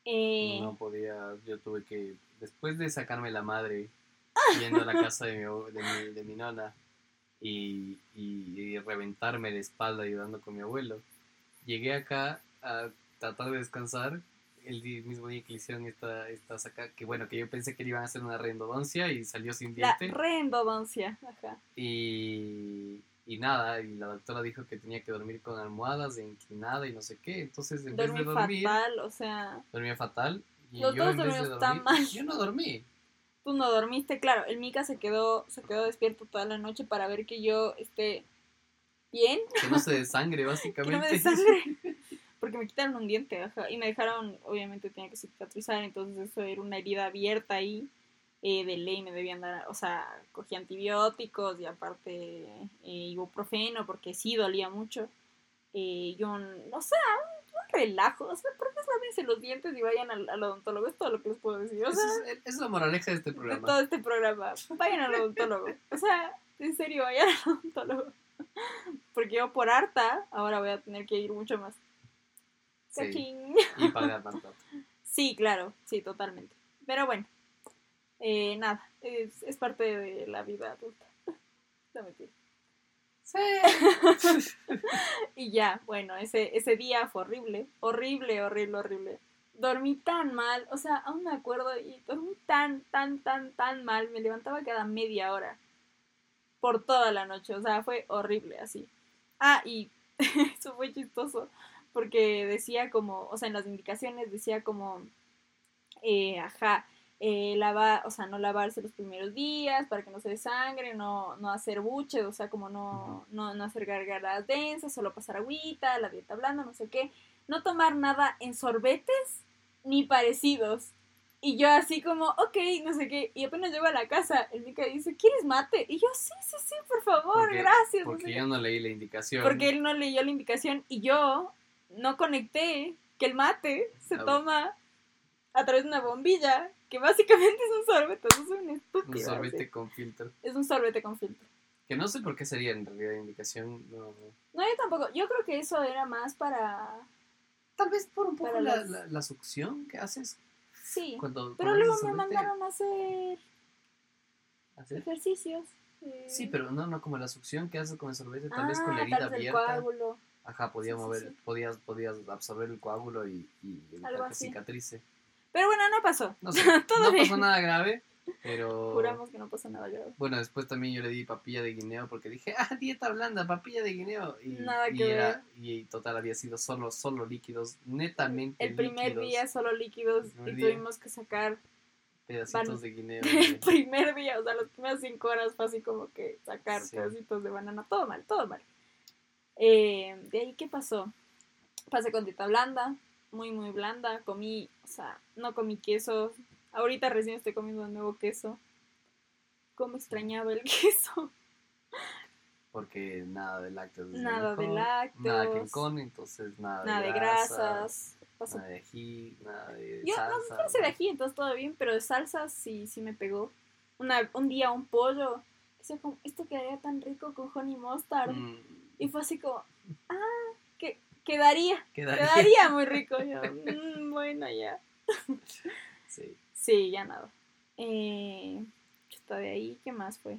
Eh,
No podía, yo tuve que, después de sacarme la madre, yendo a la casa de mi, de mi, de mi nona y, y- y reventarme de espalda ayudando con mi abuelo, llegué acá a tratar de descansar el mismo día que le hicieron esta, esta saca, que bueno, que yo pensé que le iban a hacer una reendodoncia y salió sin
la
diente.
reendodoncia. Ajá.
Y, y nada, y la doctora dijo que tenía que dormir con almohadas de inclinada y no sé qué. Entonces, en
Dormí
vez de dormir,
fatal, o sea,
dormía fatal. Y
Los
yo
dos
en vez de
dormimos tan mal.
yo no dormí.
tú no dormiste. Claro, el Mika se quedó, se quedó despierto toda la noche para ver que yo esté bien.
Que no se desangre,
que
básicamente.
no me desangre. Porque me quitaron un diente, ajá, y me dejaron, obviamente tenía que cicatrizar, entonces eso era una herida abierta ahí. eh, de ley me debían dar, o sea, cogí antibióticos y aparte eh, ibuprofeno porque sí dolía mucho. Eh, yo, no sé, un, un relajo, o sea, por qué lávense los dientes y vayan al, al odontólogo, es todo lo que les puedo decir. O sea,
es, es la moraleja de este
de
programa.
todo este programa. Vayan al odontólogo. O sea, en serio, vayan al odontólogo. Porque yo por harta, ahora voy a tener que ir mucho más.
Sí,
Cachín.
y pagar tanto.
Sí, claro, sí, totalmente. Pero bueno, eh, nada, es, es parte de la vida adulta. No mentira. Y ya, bueno, ese, ese día fue horrible, horrible, horrible, horrible. Dormí tan mal, o sea, aún me acuerdo y dormí tan, tan, tan, tan mal. Me levantaba cada media hora por toda la noche, o sea, fue horrible así. Ah, y eso fue chistoso porque decía como, o sea, en las indicaciones decía como, eh, ajá, eh, lavar, o sea, no lavarse los primeros días para que no se desangre, no, no hacer buches, o sea, como no, no, no hacer gargaras densas, solo pasar agüita, la dieta blanda, no sé qué, no tomar nada en sorbetes ni parecidos. Y yo así como, ok, no sé qué, y apenas llego a la casa, el Mika dice, ¿quieres mate? Y yo, sí, sí, sí, por favor,
Porque-
gracias. no sé
Porque
qué.
yo no leí la indicación.
Porque él no leyó la indicación y yo no conecté que el mate se
Ah,
toma a través de una bombilla, que básicamente es un sorbete, eso es un
un
estúpido.
sorbete
así.
con filtro.
Es un sorbete con filtro.
Que no sé por qué sería en realidad indicación. No.
No, yo tampoco. Yo creo que eso era más para.
Tal vez por un poco
Para
la, la, la succión que haces
Sí.
cuando.
Pero luego me
sorbete.
mandaron a hacer
¿Hacer?
ejercicios. eh,
Sí, pero no, no como la succión que haces con el sorbete, tal vez con
ah,
la herida
tal vez el
abierta.
coágulo.
Ajá, podía
Sí, sí,
mover,
sí.
podías, podías absorber el coágulo y, y evitar que cicatrice.
Pero bueno, no pasó.
No sé,
Todo
no pasó nada grave, pero
Juramos que no pasó nada grave.
bueno, después también yo le di papilla de guineo porque dije, ah, dieta blanda, papilla de guineo. Y,
Nada
y
que
era, y total había sido solo, solo líquidos, netamente
El primer
líquidos,
día solo líquidos y
día.
tuvimos que sacar
pedacitos de guineo.
el primer día, o sea, las primeras cinco horas fue así como que sacar
Sí.
pedacitos de banana, todo mal, todo mal. Eh, de ahí, ¿qué pasó? Pasé con dieta blanda, muy, muy blanda, comí, o sea, no comí queso, ahorita recién estoy comiendo de nuevo queso. ¿Cómo extrañaba el queso?
Porque nada de lácteos.
Nada de lácteos.
Nada que con, entonces nada,
Nada de
grasas,
grasas. Pasó-
Nada de ají, nada de
Yo no
salsa.
no sé de ají, entonces todo bien, pero de salsas sí, sí me pegó. Una, un día un pollo, decía como, esto quedaría tan rico con honey mustard.
Mm,
Y fue así como, ah, que quedaría,
Quedaría.
quedaría muy rico. Yo, "Mm, bueno, ya.
Sí.
Sí, ya nada. Eh, chuta, de ahí, ¿qué más fue?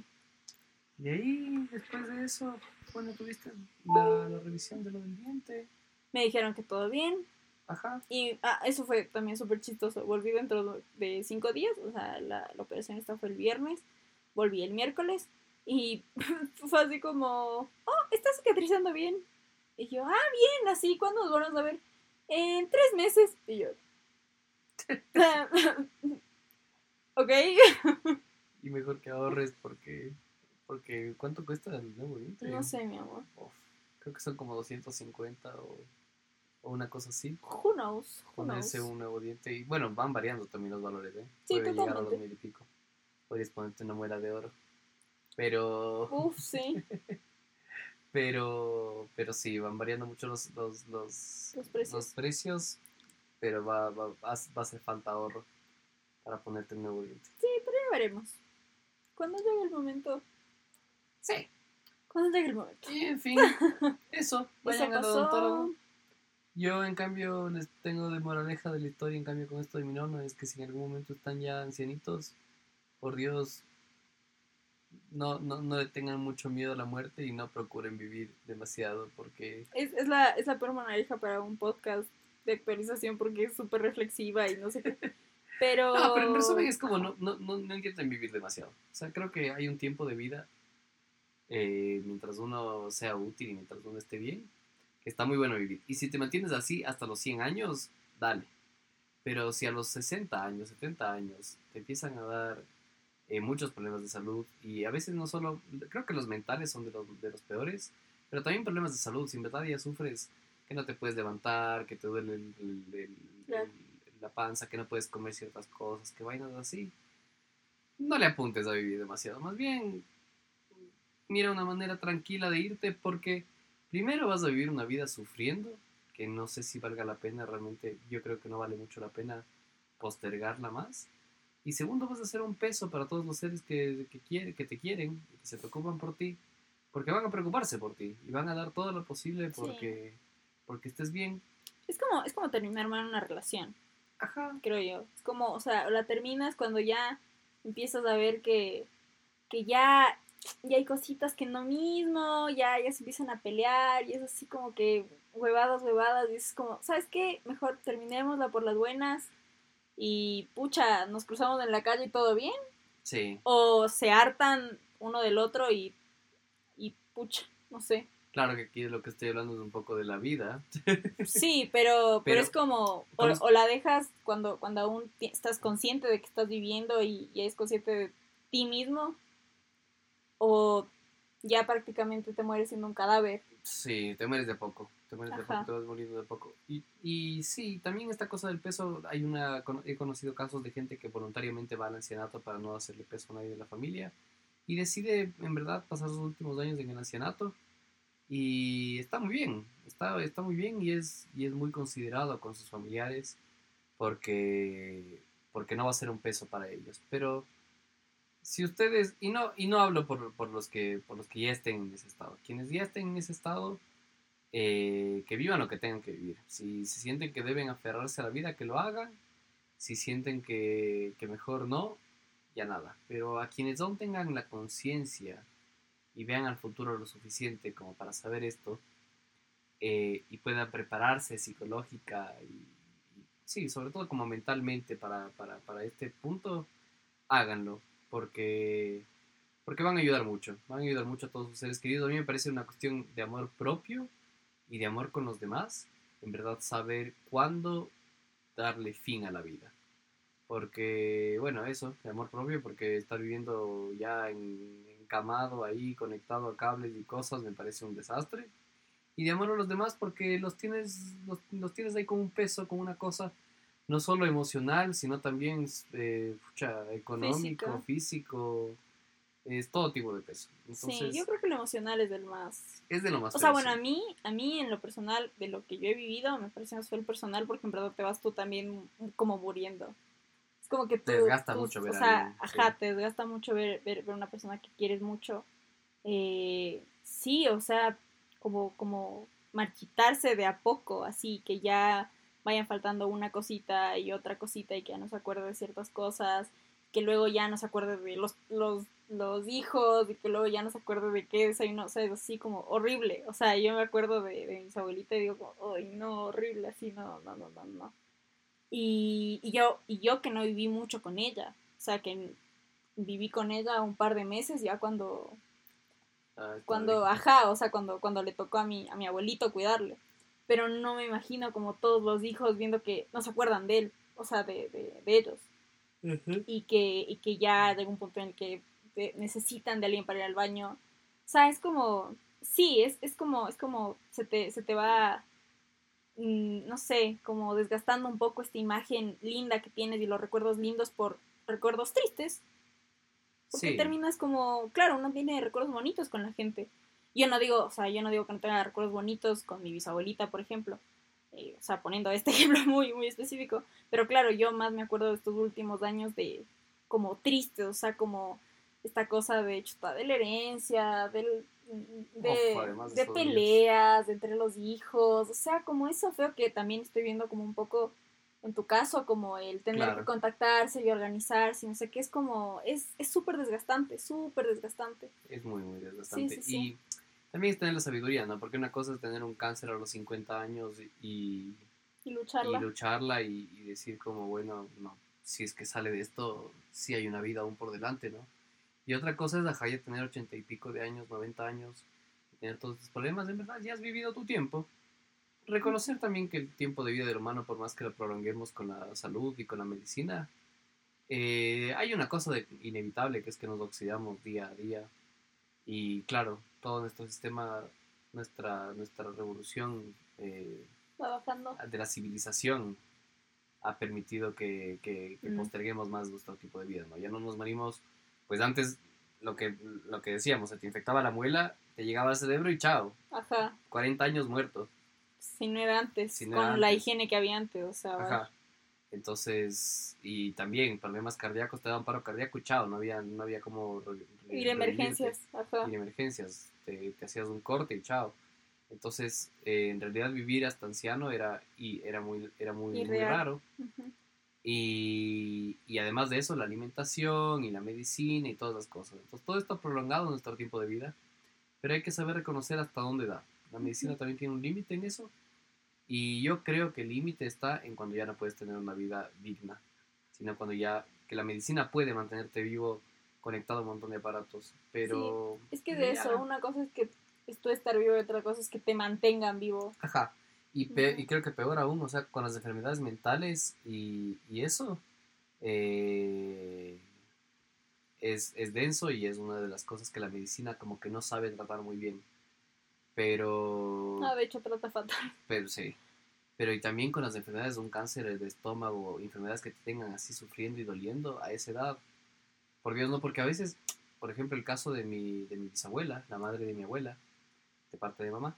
Y ahí, después de eso, bueno, tuviste la, la revisión de lo del diente.
Me dijeron que todo bien.
Ajá.
Y ah, eso fue también súper chistoso. Volví dentro de cinco días. O sea, la, la operación esta fue el viernes. Volví el miércoles. Y fue así como, oh, está cicatrizando bien. Y yo, ah, bien, así, ¿cuándo nos vamos a ver? En tres meses. Y yo, ok.
Y mejor que ahorres porque, porque ¿cuánto cuesta el nuevo diente?
No sé, mi amor.
Uf, creo que son como 250 o, o una cosa así.
Who knows? Who knows?
Ponerse un nuevo diente. Y bueno, van variando también los valores, ¿eh?
Sí,
Puede llegar a los
totalmente.
mil y pico. Podrías ponerte una muela de oro. Pero,
Uf, sí,
pero, pero sí, van variando mucho los, los, los,
Los precios.
precios, pero va, va, va, a- va a hacer falta ahorro para ponerte un nuevo diente.
pero ya veremos. Cuando llegue el momento.
Sí.
Cuando llegue el momento.
Y en fin, eso, vayan al odontólogo. Yo, en cambio, les tengo de moraleja de la historia, en cambio, con esto de mi nono, es que si en algún momento están ya ancianitos, por Dios, no, no, no le tengan mucho miedo a la muerte y no procuren vivir demasiado, porque
Es, es, la, es la peor maneja para un podcast de actualización porque es súper reflexiva y no sé qué. Pero.
No, pero en resumen es como no, no, no, no intenten vivir demasiado. O sea, creo que hay un tiempo de vida eh, mientras uno sea útil y mientras uno esté bien, que está muy bueno vivir. Y si te mantienes así hasta los 100 años, dale. Pero si a los 60 años, 70 años, te empiezan a dar eh, muchos problemas de salud y a veces no solo, creo que los mentales son de los, de los peores, pero también problemas de salud. Si en verdad ya sufres que no te puedes levantar, que te duele el- el- el-
Claro.
el- la panza, que no puedes comer ciertas cosas, que vainas así, no le apuntes a vivir demasiado. Más bien, mira una manera tranquila de irte porque primero vas a vivir una vida sufriendo, que no sé si valga la pena, realmente yo creo que no vale mucho la pena postergarla más. Y segundo, vas a ser un peso para todos los seres que, que, quiere, que te quieren y que se preocupan por ti, porque van a preocuparse por ti y van a dar todo lo posible
Sí.
porque, porque estés bien.
Es como, es como terminar mal una relación,
Ajá.
creo yo. Es como, o sea, la terminas cuando ya empiezas a ver que, que ya, ya hay cositas que no mismo, ya, ya se empiezan a pelear y es así como que huevadas, huevadas. Y es como, ¿sabes qué? Mejor terminémosla por las buenas y pucha, nos cruzamos en la calle y todo bien.
Sí,
O se hartan uno del otro y, y pucha, no sé.
claro que aquí lo que estoy hablando es un poco de la vida.
Sí, pero, pero,
Pero-
es como, o,
¿cómo es?
o la dejas cuando, cuando aún estás consciente de que estás viviendo y, y eres consciente de ti mismo, o ya prácticamente te mueres siendo un cadáver.
Sí, te mueres de poco, te mueres de poco, te vas muriendo de poco. Y, y sí, también esta cosa del peso, hay una, he conocido casos de gente que voluntariamente va al ancianato para no hacerle peso a nadie de la familia y decide en verdad pasar sus últimos años en el ancianato y está muy bien, está, está muy bien y es, y es muy considerado con sus familiares porque, porque no va a ser un peso para ellos. Pero si ustedes, y no, y no hablo por, por los que, por los que ya estén en ese estado, quienes ya estén en ese estado, eh, que vivan lo que tengan que vivir. Si se sienten que deben aferrarse a la vida, que lo hagan. Si sienten que, que mejor no, ya nada. Pero a quienes aún tengan la conciencia y vean al futuro lo suficiente como para saber esto, eh, y puedan prepararse psicológica y, y sí, sobre todo como mentalmente para, para, para este punto, háganlo, porque, porque van a ayudar mucho, van a ayudar mucho a todos sus seres queridos. A mí me parece una cuestión de amor propio y de amor con los demás, en verdad saber cuándo darle fin a la vida. Porque, bueno, eso, de amor propio, porque estar viviendo ya en- encamado ahí, conectado a cables y cosas, me parece un desastre. Y de amor a los demás, porque los tienes, los, los tienes ahí con un peso, con una cosa, no solo emocional, sino también eh, pucha, económico, físico, es todo tipo de peso. Entonces,
sí, yo creo que lo emocional es del más...
es de lo más
O sea, bueno, a mí, a mí en lo personal, de lo que yo he vivido, me parece más feo el personal porque en verdad te vas tú también como muriendo. Es como que tú...
Te desgasta
tú-
mucho ver
O sea, ajá,
sí.
te desgasta mucho ver, ver, ver una persona que quieres mucho. Eh, sí, o sea, como, como marchitarse de a poco, así que ya vayan faltando una cosita y otra cosita y que ya no se acuerde de ciertas cosas, que luego ya no se acuerde de los, los, los hijos y que luego ya no se acuerde de qué desayuno, o sea, es así como horrible, o sea, yo me acuerdo de, de mis abuelitas y digo, ay, no, horrible, así, no, no, no, no, no. Y, y, yo, y yo que no viví mucho con ella, o sea, que viví con ella un par de meses ya cuando,
Ah,
cuando, ajá, o sea, cuando, cuando le tocó a mi, a mi abuelito cuidarle. Pero no me imagino como todos los hijos viendo que no se acuerdan de él, o sea, de, de, de ellos. Y que, y que ya llega un punto en el que te- necesitan de alguien para ir al baño. O sea, es como, sí, es, es como, es como se te, se te va, mm, no sé, como desgastando un poco esta imagen linda que tienes y los recuerdos lindos por recuerdos tristes. Porque
Sí.
terminas como, claro, uno tiene recuerdos bonitos con la gente. Yo no digo, o sea, yo no digo que no tenga recuerdos bonitos con mi bisabuelita, por ejemplo. Eh, o sea, poniendo este ejemplo muy, muy específico. Pero claro, yo más me acuerdo de estos últimos años de como tristes, o sea, como esta cosa de chuta, de la herencia, del, de,
además de
de
días.
peleas entre los hijos, o sea, como eso feo que también estoy viendo como un poco en tu caso, como el tener
Claro.
que contactarse y organizarse, no sé qué, es como, es es súper desgastante, súper desgastante.
Es muy, muy desgastante.
Sí, sí, sí.
También es tener la sabiduría, ¿no? Porque una cosa es tener un cáncer a los 50 años y,
Y
y
lucharla.
y, y decir como, bueno, no, si es que sale de esto, sí hay una vida aún por delante, ¿no? Y otra cosa es dejar ya tener 80 y pico de años, 90 años, tener todos estos problemas, en verdad ya has vivido tu tiempo. Reconocer también que el tiempo de vida del humano, por más que lo prolonguemos con la salud y con la medicina, eh, hay una cosa de- inevitable que es que nos oxidamos día a día. Y claro, todo nuestro sistema, nuestra, nuestra revolución eh, de la civilización ha permitido que, que- que
Mm.
posterguemos más nuestro tipo de vida, ¿no? Ya no nos morimos, pues antes lo que, lo que decíamos, se te infectaba la muela, te llegaba al cerebro y chao,
Ajá.
40 años muerto.
Si no era antes,
Si no
con la higiene que había antes, o sea,
Ajá. Entonces, y también problemas cardíacos, te daban paro cardíaco y chao, no había, no había como...
ir emergencias, ajá.
Ir emergencias, te, te hacías un corte y chao. Entonces, eh, en realidad vivir hasta anciano era, y era muy, era muy, muy raro. Y, y además de eso, la alimentación y la medicina y todas las cosas. Entonces, todo esto ha prolongado nuestro tiempo de vida, pero hay que saber reconocer hasta dónde da. La medicina también tiene un límite en eso, y yo creo que el límite está en cuando ya no puedes tener una vida digna, sino cuando ya, que la medicina puede mantenerte vivo conectado a un montón de aparatos, pero...
Es que de eso, una cosa es que es tú estar vivo y otra cosa es que te mantengan vivo.
Ajá. Y, pe- y creo que peor aún, o sea, con las enfermedades mentales y, y eso, eh, es, es denso y es una de las cosas que la medicina como que no sabe tratar muy bien. Pero,
Ah, de hecho trata fatal.
pero sí. Pero y también con las enfermedades de un cáncer de estómago, enfermedades que te tengan así sufriendo y doliendo a esa edad. Por Dios, no, porque a veces, por ejemplo, el caso de mi, de mi bisabuela, la madre de mi abuela, de parte de mamá,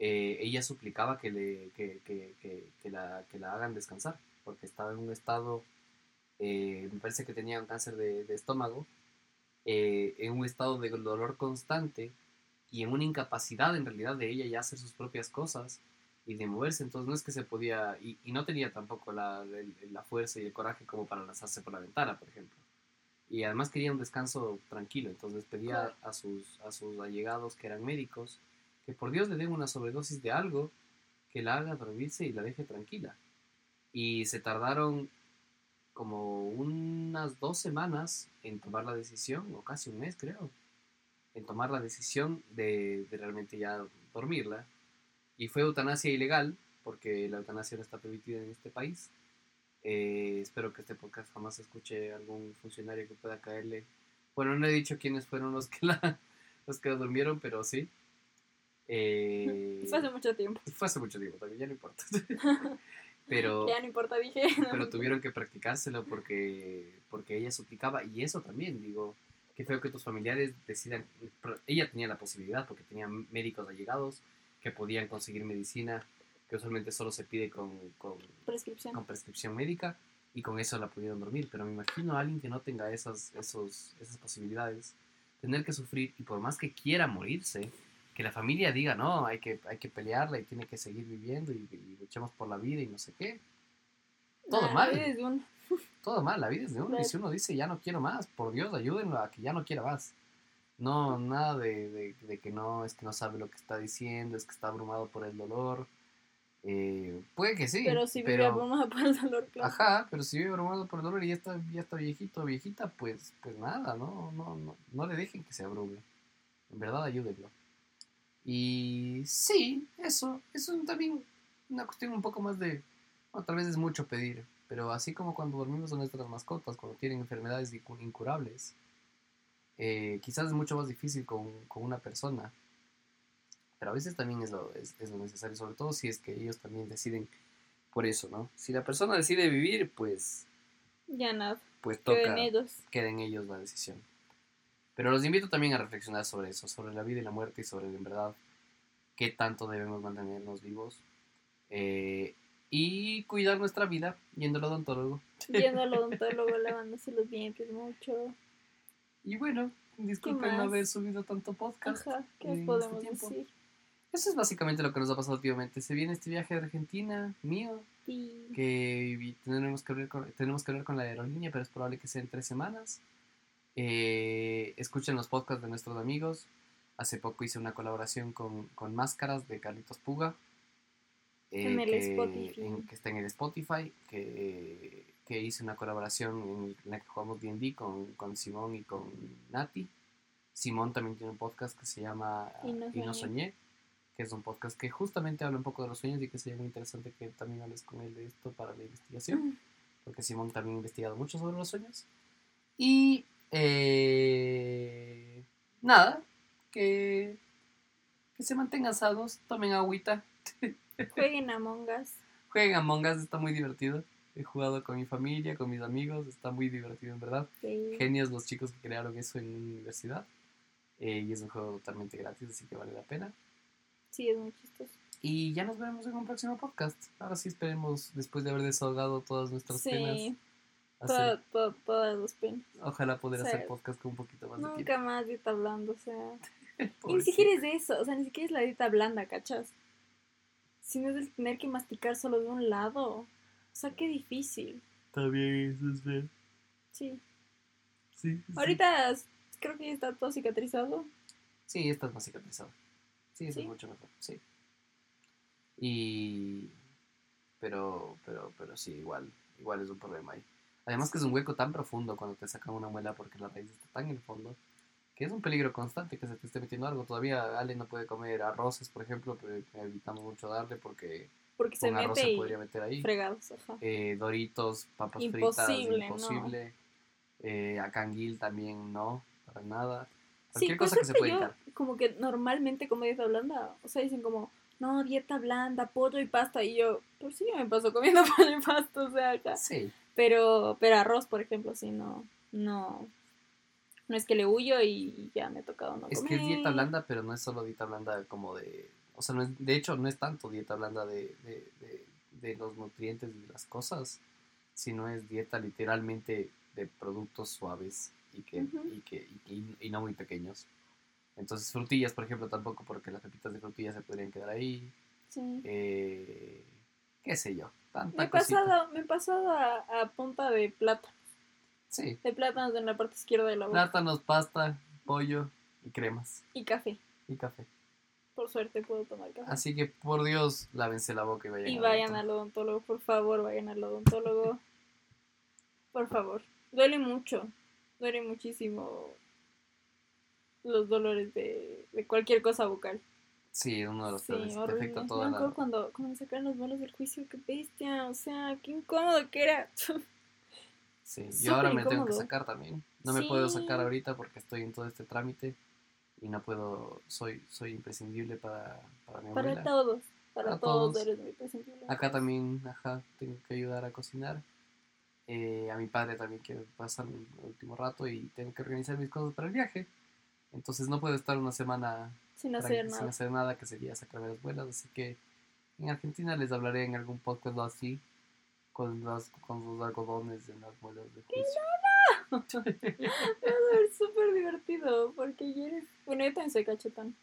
eh, ella suplicaba que, le, que, que, que, la, que la hagan descansar, porque estaba en un estado, eh, me parece que tenía un cáncer de, estómago, eh, en un estado de dolor constante y en una incapacidad en realidad de ella ya hacer sus propias cosas y de moverse, entonces no es que se podía, y, no tenía tampoco la, la fuerza y el coraje como para lanzarse por la ventana, por ejemplo. Y además quería un descanso tranquilo, entonces pedía a sus, a sus allegados que eran médicos que por Dios le den una sobredosis de algo que la haga dormirse y la deje tranquila. Y se tardaron como unas dos semanas en tomar la decisión, o casi un mes creo, en tomar la decisión de, de realmente ya dormirla. Y fue eutanasia ilegal, porque la eutanasia no está permitida en este país. Eh, espero que este podcast jamás escuche algún funcionario que pueda caerle. Bueno, no he dicho quiénes fueron los que la, los que la durmieron, pero sí. Eh,
Fue hace mucho tiempo.
fue hace mucho tiempo, también ya no importa. pero,
Ya no importa, dije.
pero tuvieron que practicárselo porque, porque ella suplicaba. Y eso también, digo, qué feo que tus familiares decidan. Ella tenía la posibilidad porque tenía médicos allegados que podían conseguir medicina que usualmente solo se pide con, con,
Prescripción.
con prescripción médica y con eso la pudieron dormir. Pero me imagino a alguien que no tenga esas, esos, esas posibilidades, tener que sufrir y por más que quiera morirse, que la familia diga, no, hay que, hay que pelearla y tiene que seguir viviendo y, y luchemos por la vida y no sé qué. Todo
Nah, la
mal.
vida es de uno.
Todo mal, la vida es de uno. Y si uno dice, ya no quiero más, por Dios, ayúdenlo a que ya no quiera más. No, nada de, de- de que no, es que no sabe lo que está diciendo, es que está abrumado por el dolor. Eh, puede que sí,
Pero si vive
pero-
abrumada por el dolor, claro.
Ajá, pero si vive abrumado por el dolor y ya está, ya está viejito o viejita, pues, pues nada, no, no, no, no le dejen que se abrume. En verdad, ayúdenlo. Y sí, eso, eso es también una cuestión un poco más de, bueno, tal vez es mucho pedir, pero así como cuando dormimos con nuestras mascotas, cuando tienen enfermedades incu- incurables, eh, quizás es mucho más difícil con, con una persona, pero a veces también es lo, es, es lo necesario, sobre todo si es que ellos también deciden por eso, ¿no? Si la persona decide vivir, pues,
Ya nada.
pues toca,
Queden ellos.
queda en ellos la decisión. Pero los invito también a reflexionar sobre eso, sobre la vida y la muerte y sobre, en verdad, qué tanto debemos mantenernos vivos. eh, y cuidar nuestra vida yendo al odontólogo.
Yendo al odontólogo, lavándose los dientes mucho.
Y bueno, disculpen no haber subido tanto podcast.
Ajá, ¿qué
en
podemos
este
decir?
Eso es básicamente lo que nos ha pasado últimamente. Se viene este viaje a Argentina, mío,
Sí.
que tenemos que hablar con, tenemos que hablar con la aerolínea, pero es probable que sea en tres semanas. Eh, escuchen los podcasts de nuestros amigos. Hace poco hice una colaboración con, con Máscaras de Carlitos Puga. eh,
En el
que,
Spotify.
en- que está en el Spotify. Que, que hice una colaboración en la que jugamos D&D con, con Simón y con Nati. Simón también tiene un podcast que se llama
Y no
Y no
soñé.
Que es un podcast que justamente habla un poco de los sueños y que sería muy interesante que también hables con él de esto para la investigación, porque Simón también ha investigado mucho sobre los sueños. Y eh, nada, que, que se mantengan sanos, tomen agüita,
Jueguen Among Us.
jueguen Among Us, está muy divertido. He jugado con mi familia, con mis amigos, está muy divertido en verdad.
Sí.
Genios los chicos que crearon eso en una universidad. Eh, y es un juego totalmente gratis, así que vale la pena.
Sí, es muy chistoso.
Y ya nos veremos en un próximo podcast. Ahora sí esperemos, después de haber desahogado todas nuestras penas,
Sí,
hacer-
toda- toda- todas las penas.
ojalá poder hacer podcast con un poquito más de
Nunca más dieta hablando, o sea. Ni siquiera es eso, o sea, ni siquiera es la dieta blanda, ¿cachas? Sino es el tener que masticar solo de un lado. O sea, qué difícil.
Está bien, eso es ver.
Sí.
Sí, sí.
Ahorita creo que ya está todo cicatrizado.
Sí, esta es más cicatrizada. Sí, eso
¿Sí?
es mucho mejor. Sí. Y. Pero, pero, pero sí, igual. Igual es un problema ahí. Además que es un hueco tan profundo cuando te sacan una muela porque la raíz está tan en el fondo que es un peligro constante que se te esté metiendo algo. Todavía Ale no puede comer arroces, por ejemplo, pero evitamos mucho darle porque
Porque se
arroz
mete
se podría meter ahí.
fregados, ajá.
Eh, Doritos, papas
Imposible,
fritas, imposible. Eh, a canguil también no, para nada.
Sí,
Cualquier
por
cosa que se hincar.
como que normalmente como dieta blanda, o sea, dicen como, no, dieta blanda, pollo y pasta, y yo, pues sí, yo me paso comiendo pollo y pasta, o sea, acá.
Sí,
Pero, pero arroz, por ejemplo, sí, no, no, no es que le huyo y ya me ha tocado no
es
comer.
que es dieta blanda, pero no es solo dieta blanda como de... O sea, no es, de hecho, no es tanto dieta blanda de, de, de- de los nutrientes y de las cosas, sino es dieta literalmente de productos suaves y que, y, que, y, y no muy pequeños. Entonces, frutillas, por ejemplo, tampoco, porque las pepitas de frutillas se podrían quedar ahí.
Sí.
Eh, qué sé yo, tanta
Me he pasado, me he pasado a, a punta de plátano,
Sí,
de plátanos en la parte izquierda de la boca
plátanos, pasta, pollo y cremas
y café.
y café.
Por suerte puedo tomar café.
Así que, por Dios, lávense la boca y vayan
Y
al
vayan al odontólogo, por favor, vayan al odontólogo. Por favor. Duele mucho. Duele muchísimo los dolores de, de cualquier cosa bucal.
Sí, uno de los
Sí,
peores. Te
horrible. Yo
toda la...
cuando, cuando me sacaron los bolos del juicio, qué bestia. O sea, qué incómodo que era.
Sí, yo ahora me tengo que
incómodo.
sacar también. No me puedo sacar ahorita porque estoy en todo este trámite y no puedo, soy, soy imprescindible para, para mi
Para
abuela.
todos. Para,
Para
todos,
todos.
eres muy prescindible.
Acá también, ajá, tengo que ayudar a cocinar. Eh, a mi padre también quiero pasar el último rato y tengo que organizar mis cosas para el viaje. Entonces no puedo estar una semana
Sin hacer
sin
nada.
hacer nada, que sería sacarme las vuelas. Así que en Argentina les hablaré en algún podcast o así, con, las, con los algodones en las muelas de juicio.
Va a ser súper divertido. Porque ya eres. Bueno, yo también soy cachetón.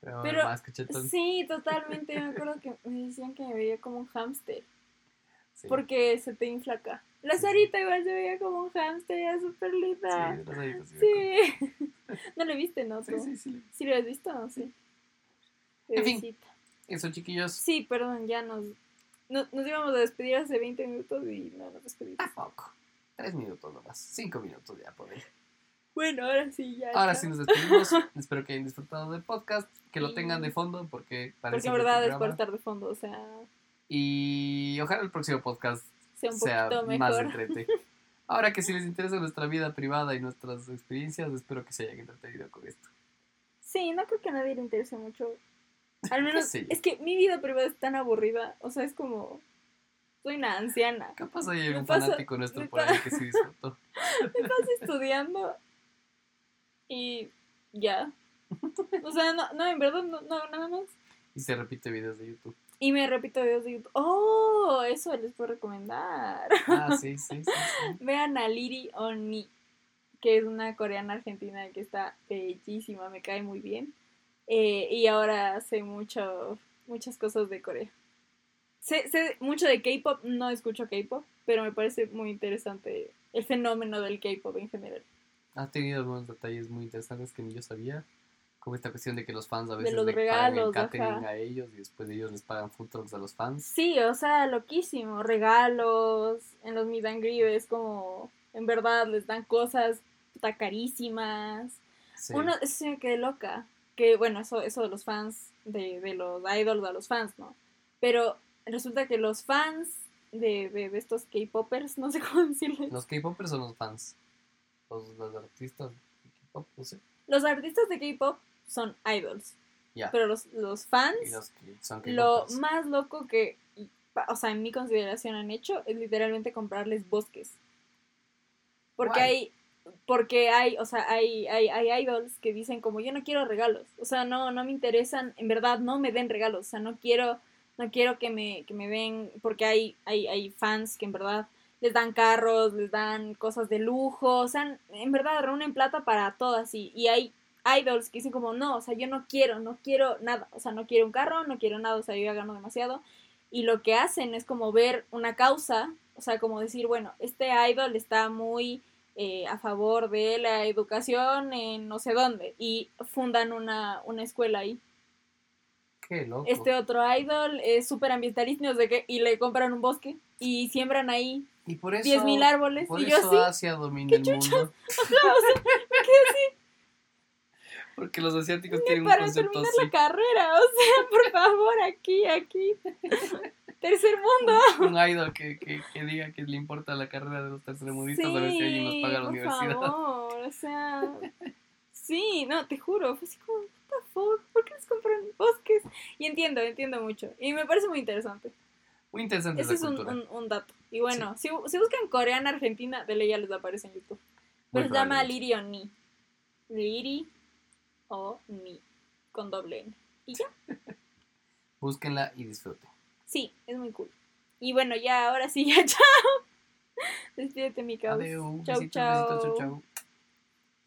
Pero,
Pero-
más cachetón.
Sí, totalmente. Me acuerdo que me decían que me veía como un hámster.
Sí.
Porque se te infla acá. La Sarita igual se veía como un hámster, era súper linda.
Sí, me acuerdo.
Sí. no lo viste, ¿no?
Sí, sí, sí.
¿Sí lo has visto? No, sí.
En fin. Eso, chiquillos.
Sí, perdón, ya nos, no- nos íbamos a despedir hace 20 minutos y no nos despedimos.
Tampoco. Tres minutos nomás. Cinco minutos ya por ahí.
Bueno, ahora sí, ya.
Ahora sí nos despedimos. Espero que hayan disfrutado del podcast. Que lo tengan de fondo porque parece
Porque en verdad es por estar de fondo, o sea,
Y ojalá el próximo podcast
sea un
sea más entrete. Ahora que si les interesa nuestra vida privada y nuestras experiencias, espero que se hayan entretenido con esto.
Sí, no creo que a nadie le interese mucho. Al menos, es que mi vida privada es tan aburrida, o sea, es como, soy una anciana.
Capaz hay
Me
algún
pasa-
fanático nuestro
me
por ahí que sí disfrutó.
Estás estudiando y ya. O sea, no, no en verdad no, no nada más.
Y se repite videos de YouTube.
Y me repito videos de YouTube. Oh, eso les puedo recomendar.
Ah, sí, sí, sí. sí.
Vean a Liri Oni, que es una coreana argentina que está bellísima, me cae muy bien. Eh, y ahora sé mucho, muchas cosas de Corea. Sé, sé mucho de K-pop, no escucho K-pop, pero me parece muy interesante el fenómeno del K-pop en general.
Ha tenido algunos detalles muy interesantes que ni yo sabía. Como esta cuestión de que los fans a veces
los
le pagan el
regalos,
catering a ellos y después ellos les pagan food trucks a los fans.
Sí, o sea, loquísimo. Regalos en los meet and greet, es como, en verdad, les dan cosas carísimas.
Sí.
Uno, eso me quedé loca. Que bueno, eso, eso de los fans, de, de los idols a los fans, ¿no? Pero resulta que los fans de, de, de estos K-popers, no sé cómo decirles.
¿Los K-popers son los fans? Los, los artistas de K-pop, no sé.
Los artistas de K-pop son idols. Pero los, los fans,
los son
lo más loco que, o sea, en mi consideración han hecho es literalmente comprarles bosques. Porque hay, porque hay, o sea, hay, hay, hay idols que dicen como yo no quiero regalos. O sea, no, no me interesan, en verdad no me den regalos. O sea, no quiero, no quiero que me, que me den, porque hay, hay, hay fans que en verdad les dan carros, les dan cosas de lujo, o sea, en verdad reúnen plata para todas y, y hay idols que dicen como, no, o sea, yo no quiero, no quiero nada, o sea, no quiero un carro, no quiero nada, o sea, yo ya gano demasiado. Y lo que hacen es como ver una causa, o sea, como decir, bueno, este idol está muy eh, a favor de la educación en no sé dónde y fundan una, una escuela ahí.
Qué loco.
Este otro idol es súper ambientalista y no sé qué, y le compran un bosque y siembran ahí
y por eso,
10.000 árboles
por
y yo
eso
así.
Asia domina el mundo.
o sea,
Porque los asiáticos
Ni
tienen un
para
concepto
terminar
así.
la carrera, o sea, por favor, aquí, aquí. Tercer mundo.
Un idol que, que, que diga que le importa la carrera de los tercermundistas a ver si alguien nos paga la
por
universidad.
favor, o sea, sí, no, te juro, fue así como, what the fuck, ¿por qué les compran bosques? Y entiendo, entiendo mucho, y me parece muy interesante.
Muy interesante
Ese es un, un, un dato. Y bueno, si, si buscan coreana argentina, de ley ya les aparece en YouTube. Pero se llama
probablemente.
Liri o Ni. Con doble N. Y ya.
Búsquenla y disfruten.
Sí, es muy cool. Y bueno, ya, ahora sí, ya, chao. Despídete, mi caos.
Adiós.
Chau,
Besitos, besitos, chau,
chau.
chau.